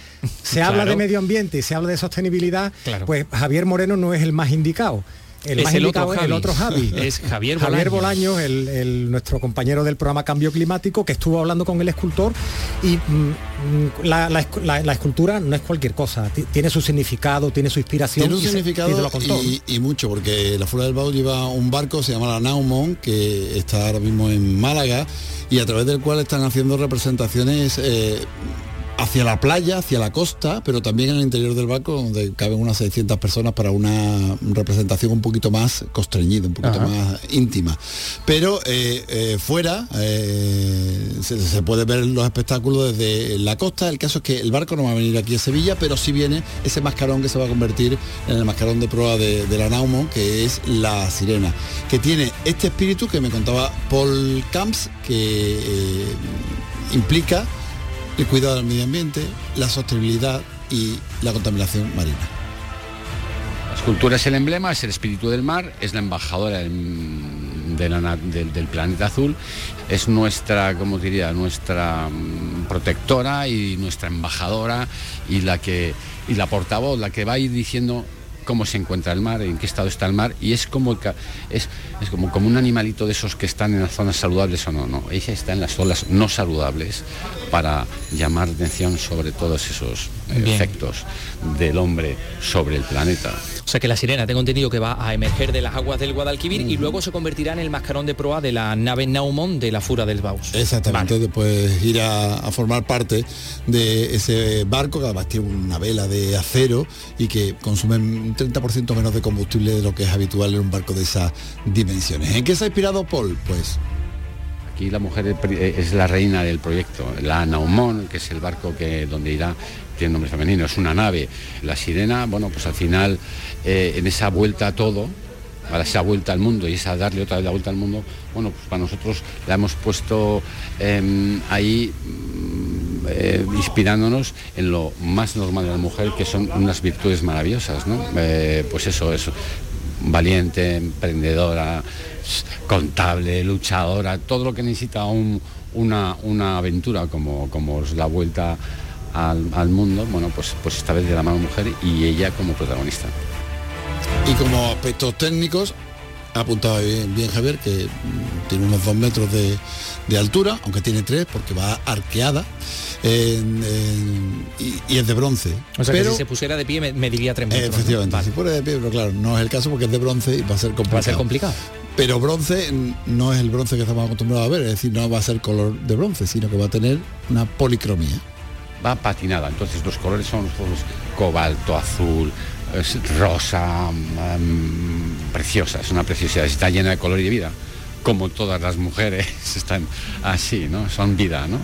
se habla de medio ambiente y se habla de sostenibilidad, Claro. pues Javier Moreno no es el más indicado. El Es más el otro es el Javi. otro Javi. *laughs* Es Javier Javier Bolaños. Bolaños, el, el- nuestro compañero del programa Cambio Climático, que estuvo hablando con el escultor y mm, mm, la, la escu- la- la escultura no es cualquier cosa, ti- tiene su significado, tiene su inspiración. Tiene un y se- y te significado lo contó. y, y mucho, porque la Fuera del Bau lleva un barco, se llama la Naumon, que está ahora mismo en Málaga, y a través del cual están haciendo representaciones eh, hacia la playa, hacia la costa, pero también en el interior del barco, donde caben unas 600 personas para una representación un poquito más constreñida, un poquito Ajá. más íntima. Pero eh, eh, fuera eh, se, se puede ver los espectáculos desde la costa. El caso es que el barco no va a venir aquí a Sevilla, pero sí viene ese mascarón que se va a convertir en el mascarón de proa de, de la Naumon, que es la sirena, que tiene este espíritu que me contaba Paul Camps, que implica el cuidado del medio ambiente, la sostenibilidad y la contaminación marina. La escultura es el emblema, es el espíritu del mar, es la embajadora del, del- del planeta azul, es nuestra, como diría, nuestra mm, protectora y nuestra embajadora y la que y la portavoz, la que va a ir diciendo cómo se encuentra el mar, en qué estado está el mar, y es como es, es como, como un animalito de esos que están en las zonas saludables o no, no, ella está en las zonas no saludables para llamar la atención sobre todos esos Bien. efectos del hombre sobre el planeta. O sea que la sirena, tengo entendido que va a emerger de las aguas del Guadalquivir y luego se convertirá en el mascarón de proa de la nave Naumon de la Fura del Baus. Exactamente, después ir a, a formar parte de ese barco que además tiene una vela de acero y que consume un 30% menos de combustible de lo que es habitual en un barco de esas dimensiones. ¿En qué se ha inspirado Paul? Pues Aquí la mujer es la reina del proyecto, la Naumon, que es el barco que donde irá, tiene nombre femenino, es una nave. La sirena, bueno, pues al final, eh, en esa vuelta a todo, a la vuelta al mundo y esa darle otra vez la vuelta al mundo, bueno, pues para nosotros la hemos puesto em, ahí eh, inspirándonos en lo más normal de la mujer, que son unas virtudes maravillosas, ¿no? Eh, pues eso, eso, valiente, emprendedora, contable, luchadora, todo lo que necesita un- una, una aventura como, como la vuelta al, mundo, bueno, pues, pues esta vez de la mano mujer y ella como protagonista. Y como aspectos técnicos, ha apuntado bien, Javier, que tiene unos dos metros de, de altura, aunque tiene tres, porque va arqueada, en- en- y, y es de bronce. O sea que Pero- si se pusiera de pie me- mediría tres metros. ¿no? Efectivamente, Vale. si fuera de pie, pero claro, no es el caso porque es de bronce y va a ser complicado. Va a ser complicado. Pero bronce no es el bronce que estamos acostumbrados a ver, es decir, no va a ser color de bronce, sino que va a tener una policromía. Va patinada, entonces los colores son los colores cobalto, azul, es rosa, mm, preciosa, es una preciosidad, está llena de color y de vida, como todas las mujeres *laughs* están así, ¿no? Son vida, ¿no?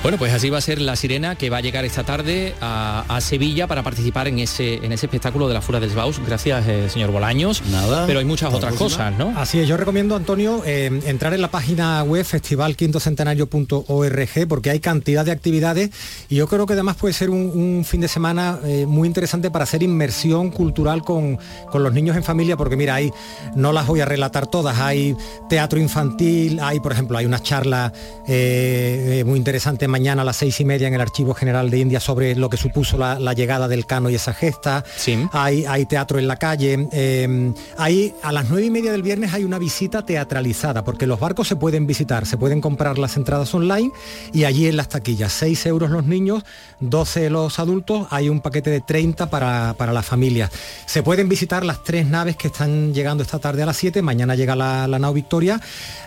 Bueno, pues así va a ser la sirena que va a llegar esta tarde a, a Sevilla para participar en ese, en ese espectáculo de la Fura del Baus. Gracias, eh, señor Bolaños. Nada. Pero hay muchas otras cosas, ¿no? Así es, yo recomiendo, Antonio, eh, entrar en la página web festivalquintocentenario.org porque hay cantidad de actividades y yo creo que además puede ser un, un fin de semana eh, muy interesante para hacer inmersión cultural con, con los niños en familia porque mira, hay, no las voy a relatar todas, hay teatro infantil, hay, por ejemplo, hay una charla eh, muy interesante mañana a las seis y media en el Archivo General de India sobre lo que supuso la, la llegada del cano y esa gesta. Hay, hay teatro en la calle. eh, hay, a las nueve y media del viernes hay una visita teatralizada, porque los barcos se pueden visitar, se pueden comprar las entradas online y allí en las taquillas, 6 euros los niños, 12 los adultos, hay un paquete de 30 para, para las familias. Se pueden visitar las tres naves que están llegando esta tarde a las 7, mañana llega la, la nao Victoria.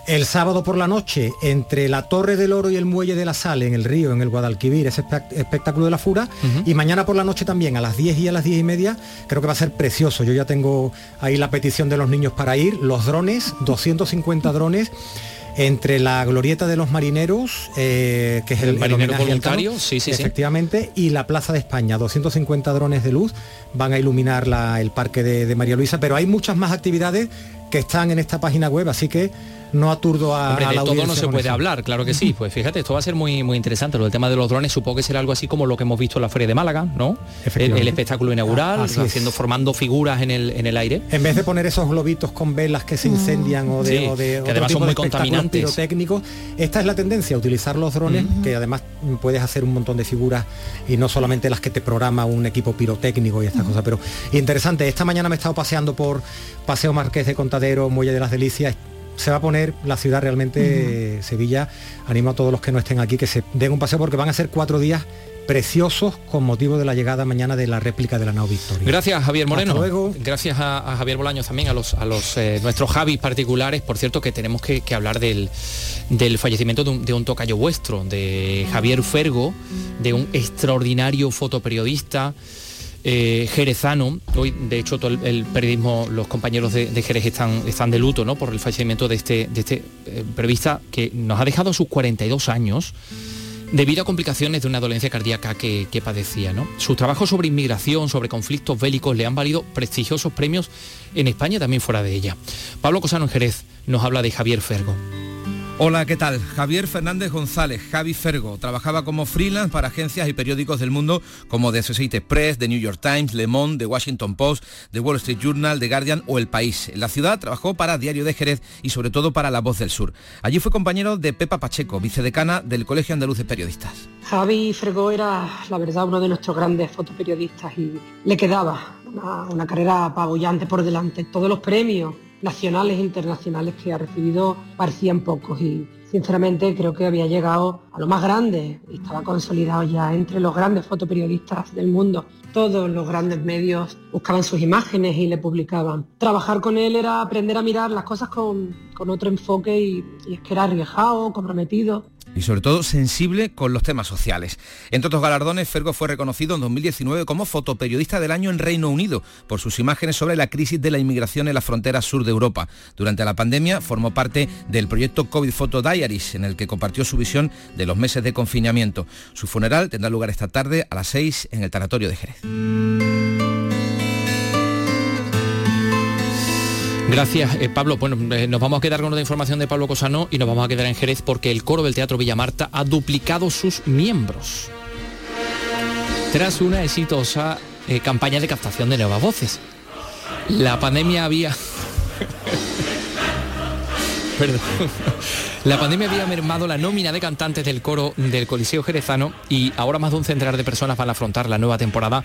El sábado por la noche, entre la Torre del Oro y el Muelle de la Sal, en el río, en el Guadalquivir, ese espect- espectáculo de la Fura. Y mañana por la noche también, a las 10 y a las 10 y media, creo que va a ser precioso. Yo ya tengo ahí la petición de los niños para ir. Los drones, 250 drones entre la glorieta de los marineros, eh, que es el, El marinero voluntario, sí, sí, sí. efectivamente, y la Plaza de España, 250 drones de luz van a iluminar la- el parque de, de María Luisa, pero hay muchas más actividades que están en esta página web, así que no aturdo a, Hombre, a de la todo no se puede eso. hablar, claro que sí. *laughs* Pues fíjate, esto va a ser muy muy interesante. Lo del tema de los drones supongo que será algo así como lo que hemos visto en la Feria de Málaga, ¿no? El, el espectáculo inaugural, Ah, es. haciendo, formando figuras en el, en el aire. En vez de poner esos globitos con velas que se incendian o de, Sí, o de que otro además tipo son de muy contaminantes. pirotécnicos, esta es la tendencia, utilizar los drones, que además mm, puedes hacer un montón de figuras y no solamente las que te programa un equipo pirotécnico y estas cosas. Pero interesante, esta mañana me he estado paseando por Paseo Marqués de Contadero, Muelle de las Delicias. Se va a poner la ciudad realmente, eh, Sevilla. Animo a todos los que no estén aquí que se den un paseo porque van a ser cuatro días preciosos con motivo de la llegada mañana de la réplica de la nao Victoria. Gracias Javier Moreno. Hasta luego. Gracias a, a Javier Bolaños también, a los, a los eh, nuestros Javis particulares. Por cierto, que tenemos que, que hablar del, del fallecimiento de un, de un tocayo vuestro, de Javier Fergo, de un extraordinario fotoperiodista. Eh, jerezano, hoy de hecho todo el, periodismo, los compañeros de, de Jerez están, están de luto ¿no? por el fallecimiento de este, de este eh, periodista que nos ha dejado sus 42 años debido a complicaciones de una dolencia cardíaca que, que padecía. ¿no? Sus trabajos sobre inmigración, sobre conflictos bélicos, le han valido prestigiosos premios en España también fuera de ella. Pablo Cosano en Jerez nos habla de Javier Fergo. Hola, ¿qué tal? Javier Fernández González, Javi Fergo, trabajaba como freelance para agencias y periódicos del mundo como The Associated Press, The New York Times, Le Monde, The Washington Post, The Wall Street Journal, The Guardian o El País. En la ciudad trabajó para Diario de Jerez y sobre todo para La Voz del Sur. Allí fue compañero de Pepa Pacheco, vicedecana del Colegio Andaluz de Periodistas. Javi Fregó era, la verdad, uno de nuestros grandes fotoperiodistas y le quedaba una, una carrera apabullante por delante. Todos los premios nacionales e internacionales que ha recibido parecían pocos y sinceramente creo que había llegado a lo más grande y estaba consolidado ya entre los grandes fotoperiodistas del mundo. Todos los grandes medios buscaban sus imágenes y le publicaban. Trabajar con él era aprender a mirar las cosas con, con otro enfoque y, y es que era arriesgado, comprometido y sobre todo sensible con los temas sociales. Entre otros galardones, Fergo fue reconocido en 2019 como fotoperiodista del año en Reino Unido por sus imágenes sobre la crisis de la inmigración en la frontera sur de Europa. Durante la pandemia formó parte del proyecto COVID Photo Diaries, en el que compartió su visión de los meses de confinamiento. Su funeral tendrá lugar esta tarde a las 6 en el Tanatorio de Jerez. Gracias, eh, Pablo. Bueno, eh, nos vamos a quedar con otra información de Pablo Cosano y nos vamos a quedar en Jerez porque el coro del Teatro Villamarta ha duplicado sus miembros. Tras una exitosa eh, campaña de captación de nuevas voces. La pandemia había... *laughs* Perdón. La pandemia había mermado la nómina de cantantes del coro del Coliseo Jerezano y ahora más de un centenar de personas van a afrontar la nueva temporada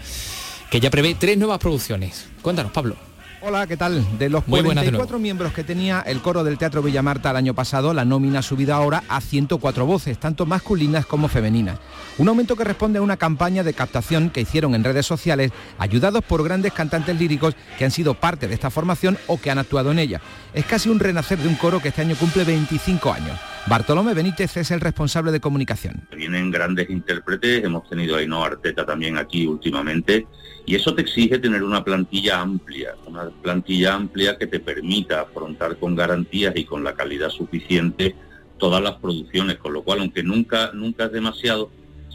que ya prevé tres nuevas producciones. Cuéntanos, Pablo. Hola, ¿qué tal? De los Muy buenas de 44 miembros que tenía el coro del Teatro Villamarta el año pasado, la nómina ha subido ahora a 104 voces, tanto masculinas como femeninas. Un aumento que responde a una campaña de captación que hicieron en redes sociales, ayudados por grandes cantantes líricos que han sido parte de esta formación o que han actuado en ella. Es casi un renacer de un coro que este año cumple 25 años. Bartolomé Benítez es el responsable de comunicación. Vienen grandes intérpretes, hemos tenido a Ainhoa Arteta también aquí últimamente, y eso te exige tener una plantilla amplia, una plantilla amplia que te permita afrontar con garantías y con la calidad suficiente todas las producciones, con lo cual, aunque nunca, nunca es demasiado,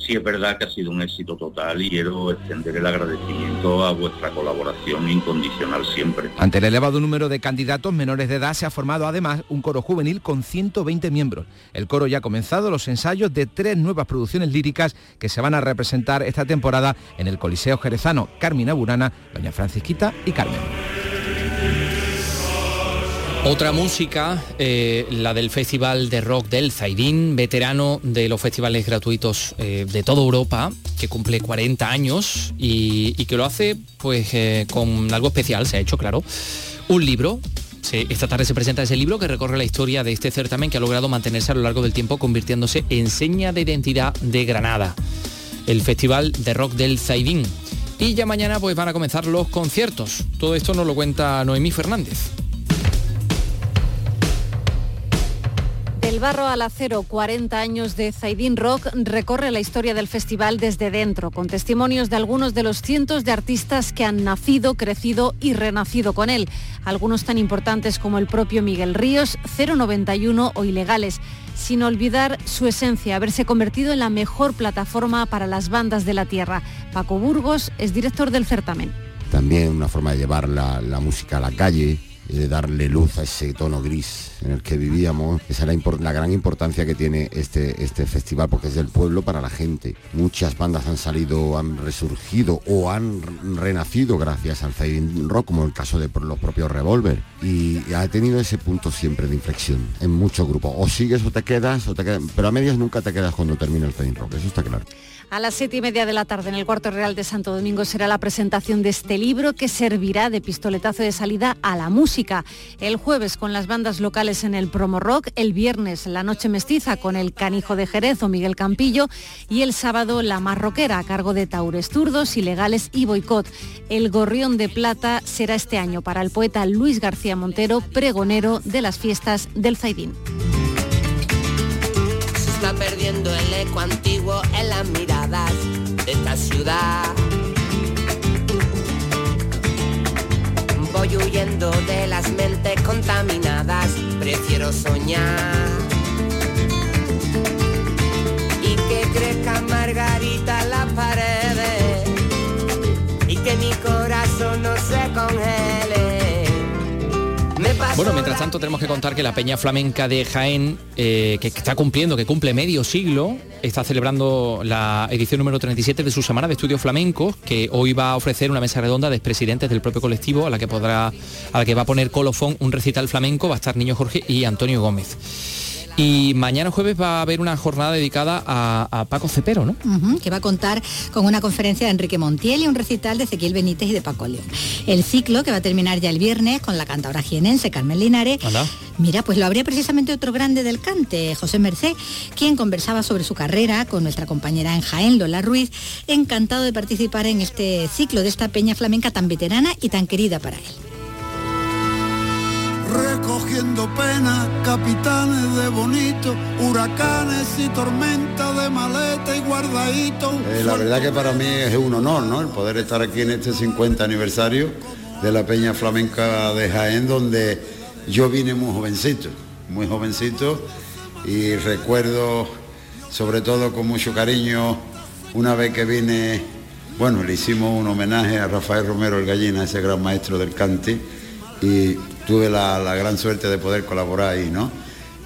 sí es verdad que ha sido un éxito total y quiero extender el agradecimiento a vuestra colaboración incondicional siempre. Ante el elevado número de candidatos menores de edad se ha formado además un coro juvenil con 120 miembros. El coro ya ha comenzado los ensayos de tres nuevas producciones líricas que se van a representar esta temporada en el Coliseo Jerezano, Carmina Burana, Doña Francisquita y Carmen. Otra música, eh, la del Festival de Rock del Zaidín, veterano de los festivales gratuitos eh, de toda Europa, que cumple 40 años y, que lo hace pues eh, con algo especial, se ha hecho claro, un libro. Esta tarde se presenta ese libro que recorre la historia de este certamen que ha logrado mantenerse a lo largo del tiempo convirtiéndose en seña de identidad de Granada. El Festival de Rock del Zaidín. Y ya mañana pues van a comenzar los conciertos. Todo esto nos lo cuenta Noemí Fernández. Barro al acero, 40 años de Zaidín Rock recorre la historia del festival desde dentro, con testimonios de algunos de los cientos de artistas que han nacido, crecido y renacido con él. Algunos tan importantes como el propio Miguel Ríos, 091 o Ilegales, sin olvidar su esencia, haberse convertido en la mejor plataforma para las bandas de la tierra. Paco Burgos es director del certamen. También una forma de llevar la, la música a la calle, de darle luz a ese tono gris en el que vivíamos. Esa es la, la, gran importancia que tiene este, este festival porque es del pueblo para la gente. Muchas bandas han salido, han resurgido o han renacido gracias al Zaidin Rock, como el caso de los propios Revolver. Y ha tenido ese punto siempre de inflexión en muchos grupos. O sigues o te quedas, o te quedas, pero a medias nunca te quedas cuando termina el Zaidin Rock, eso está claro. A las siete y media de la tarde en el Cuarto Real de Santo Domingo será la presentación de este libro que servirá de pistoletazo de salida a la música. El jueves con las bandas locales en el Promo Rock, el viernes la Noche Mestiza con el Canijo de Jerez o Miguel Campillo y el sábado la Marroquera a cargo de Taures Turdos, Ilegales y Boicot. El Gorrión de Plata será este año para el poeta Luis García Montero, pregonero de las fiestas del Zaidín está perdiendo el eco antiguo en las miradas de esta ciudad. Voy huyendo de las mentes contaminadas, prefiero soñar. Y que crezca Margarita en las paredes Bueno, mientras tanto tenemos que contar que la Peña Flamenca de Jaén, eh, que está cumpliendo, que cumple medio siglo, está celebrando la edición número 37 de su semana de estudios flamencos, que hoy va a ofrecer una mesa redonda de expresidentes del propio colectivo, a la que podrá, a la que va a poner colofón un recital flamenco, va a estar Niño Jorge y Antonio Gómez. Y mañana jueves va a haber una jornada dedicada a, a Paco Cepero, ¿no? Uh -huh, que va a contar con una conferencia de Enrique Montiel y un recital de Ezequiel Benítez y de Paco León. El ciclo, que va a terminar ya el viernes con la cantadora jienense Carmen Linares. Mira, pues lo habría precisamente otro grande del cante, José Mercé, quien conversaba sobre su carrera con nuestra compañera en Jaén, Lola Ruiz, encantado de participar en este ciclo de esta peña flamenca tan veterana y tan querida para él recogiendo penas, capitanes de bonito, huracanes y tormentas de maleta y guardadito. Eh, la verdad que para mí es un honor, ¿no? El poder estar aquí en este 50 aniversario de la Peña Flamenca de Jaén, donde yo vine muy jovencito, muy jovencito, y recuerdo sobre todo con mucho cariño una vez que vine, bueno, le hicimos un homenaje a Rafael Romero el Gallina, ese gran maestro del cante, y tuve la, la gran suerte de poder colaborar ahí, ¿no?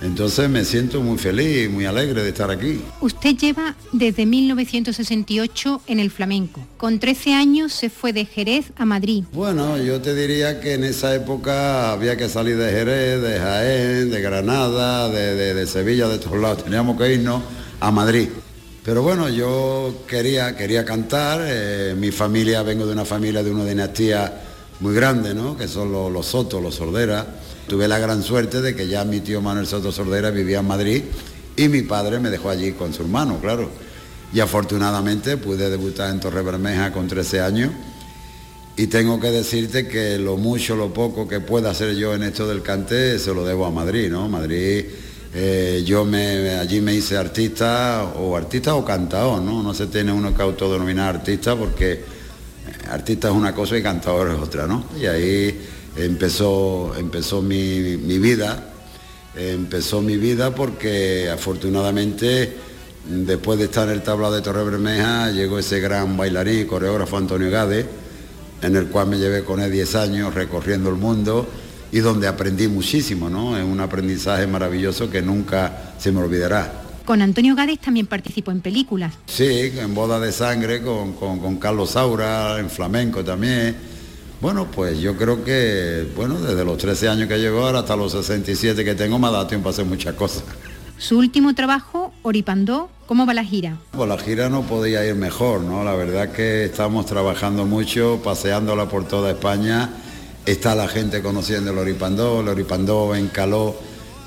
Entonces me siento muy feliz, muy alegre de estar aquí. Usted lleva desde 1968 en el flamenco. Con 13 años se fue de Jerez a Madrid. Bueno, yo te diría que en esa época había que salir de Jerez, de Jaén, de Granada, de, de- de Sevilla, de todos lados. Teníamos que irnos a Madrid. Pero bueno, yo quería, quería cantar. eh, mi familia, vengo de una familia de una dinastía muy grande, ¿no? Que son los, los Soto, los Sordera. Tuve la gran suerte de que ya mi tío Manuel Soto Sordera vivía en Madrid y mi padre me dejó allí con su hermano, claro. Y afortunadamente pude debutar en Torre Bermeja con 13 años. Y tengo que decirte que lo mucho, lo poco que pueda hacer yo en esto del cante se lo debo a Madrid, ¿no? Madrid, eh, yo me, allí me hice artista o artista o cantador, ¿no? No se tiene uno que autodenominar artista porque artista es una cosa y cantador es otra, ¿no? Y ahí empezó, empezó mi, mi vida, empezó mi vida porque afortunadamente después de estar en el tablado de Torre Bermeja llegó ese gran bailarín y coreógrafo Antonio Gade, en el cual me llevé con él 10 años recorriendo el mundo y donde aprendí muchísimo, ¿no? Es un aprendizaje maravilloso que nunca se me olvidará. Con Antonio Gades también participó en películas. Sí, en Boda de Sangre con, con- con Carlos Saura, en flamenco también. Bueno, pues yo creo que, bueno, desde los 13 años que llegó ahora hasta los 67 que tengo me ha dado tiempo a hacer muchas cosas. Su último trabajo, Oripandó, ¿cómo va la gira? Pues la gira no podía ir mejor, ¿no? La verdad que estamos trabajando mucho, paseándola por toda España. Está la gente conociendo el Oripandó, el Oripandó en caló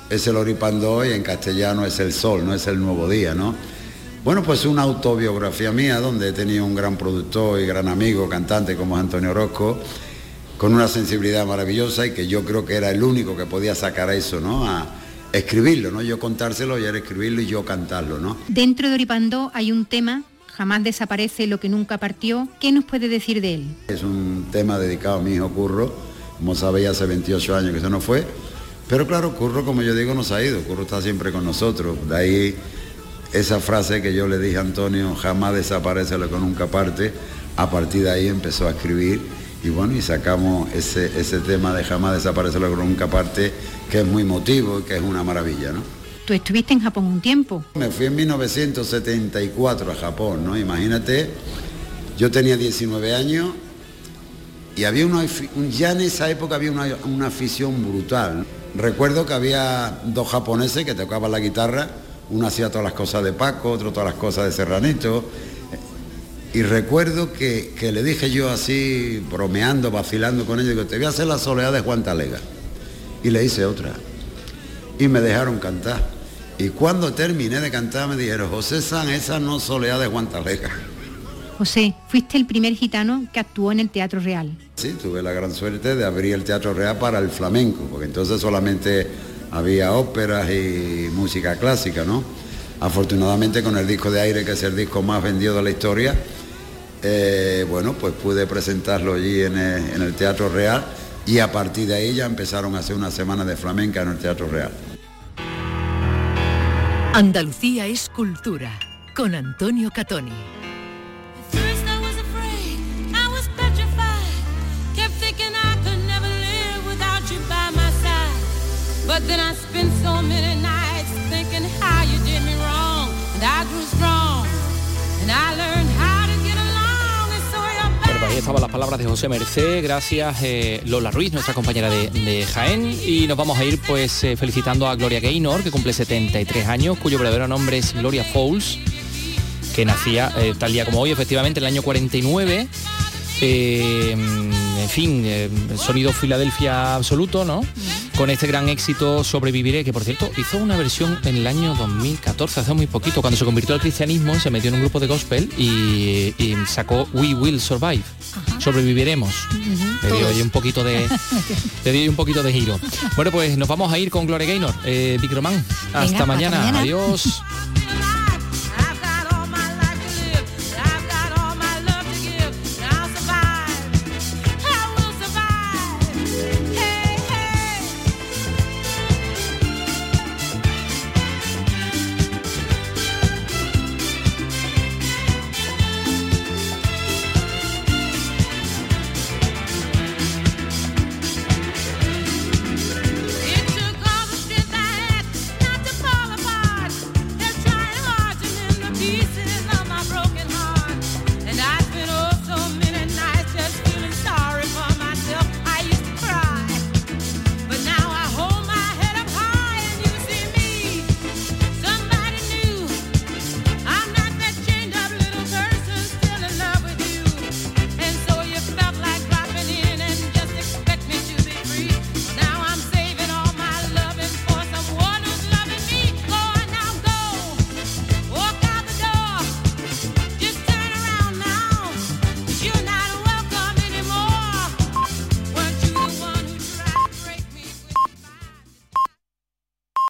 es el Oripandó y en castellano es el sol, no es el nuevo día, ¿no? Bueno, pues una autobiografía mía donde he tenido un gran productor y gran amigo, cantante como es Antonio Orozco, con una sensibilidad maravillosa y que yo creo que era el único que podía sacar eso, ¿no? A escribirlo, ¿no? Yo contárselo y él escribirlo y yo cantarlo, ¿no? Dentro de Oripandó hay un tema, jamás desaparece lo que nunca partió. ¿Qué nos puede decir de él? Es un tema dedicado a mi hijo Curro, como sabéis hace 28 años que se nos fue, pero claro, Curro, como yo digo, nos ha ido, Curro está siempre con nosotros, de ahí esa frase que yo le dije a Antonio, jamás desaparece lo que nunca parte, a partir de ahí empezó a escribir y bueno, y sacamos ese, ese tema de jamás desaparece lo que nunca parte, que es muy emotivo y que es una maravilla, ¿no? Tú estuviste en Japón un tiempo. Me fui en 1974 a Japón, ¿no? Imagínate, yo tenía 19 años y había una, ya en esa época había una, una afición brutal. Recuerdo que había dos japoneses que tocaban la guitarra, uno hacía todas las cosas de Paco, otro todas las cosas de Serranito. Y recuerdo que, que le dije yo así, bromeando, vacilando con ellos, digo, te voy a hacer la soledad de Juan Talega. Y le hice otra. Y me dejaron cantar. Y cuando terminé de cantar me dijeron, José San, esa no soledad de Juan Talega. José, fuiste el primer gitano que actuó en el Teatro Real. Sí, tuve la gran suerte de abrir el Teatro Real para el flamenco, porque entonces solamente había óperas y música clásica, ¿no? Afortunadamente con el disco de aire, que es el disco más vendido de la historia, eh, bueno, pues pude presentarlo allí en el, en el Teatro Real y a partir de ahí ya empezaron a hacer una semana de flamenca en el Teatro Real. Andalucía es cultura con Antonio Catoni. But I spent so many nights thinking how you did me wrong. And I grew strong. And I learned how to get along. Pues ahí estaban las palabras de José Mercé, gracias eh, Lola Ruiz, nuestra compañera de, Jaén, y nos vamos a ir pues eh, felicitando a Gloria Gaynor, que cumple 73 años, cuyo verdadero nombre es Gloria Fowles, que nacía eh, tal día como hoy, efectivamente, en el año 49. eh, en fin, eh, sonido Filadelfia absoluto, ¿no? Con este gran éxito Sobreviviré, que por cierto hizo una versión en el año 2014, hace muy poquito, cuando se convirtió al cristianismo, se metió en un grupo de gospel y, y sacó We Will Survive, sobreviviremos. Le dio ahí un poquito de, *laughs* le dio ahí un poquito de giro. Bueno, pues nos vamos a ir con Gloria Gaynor, eh, Román. Hasta mañana. Adiós. *laughs*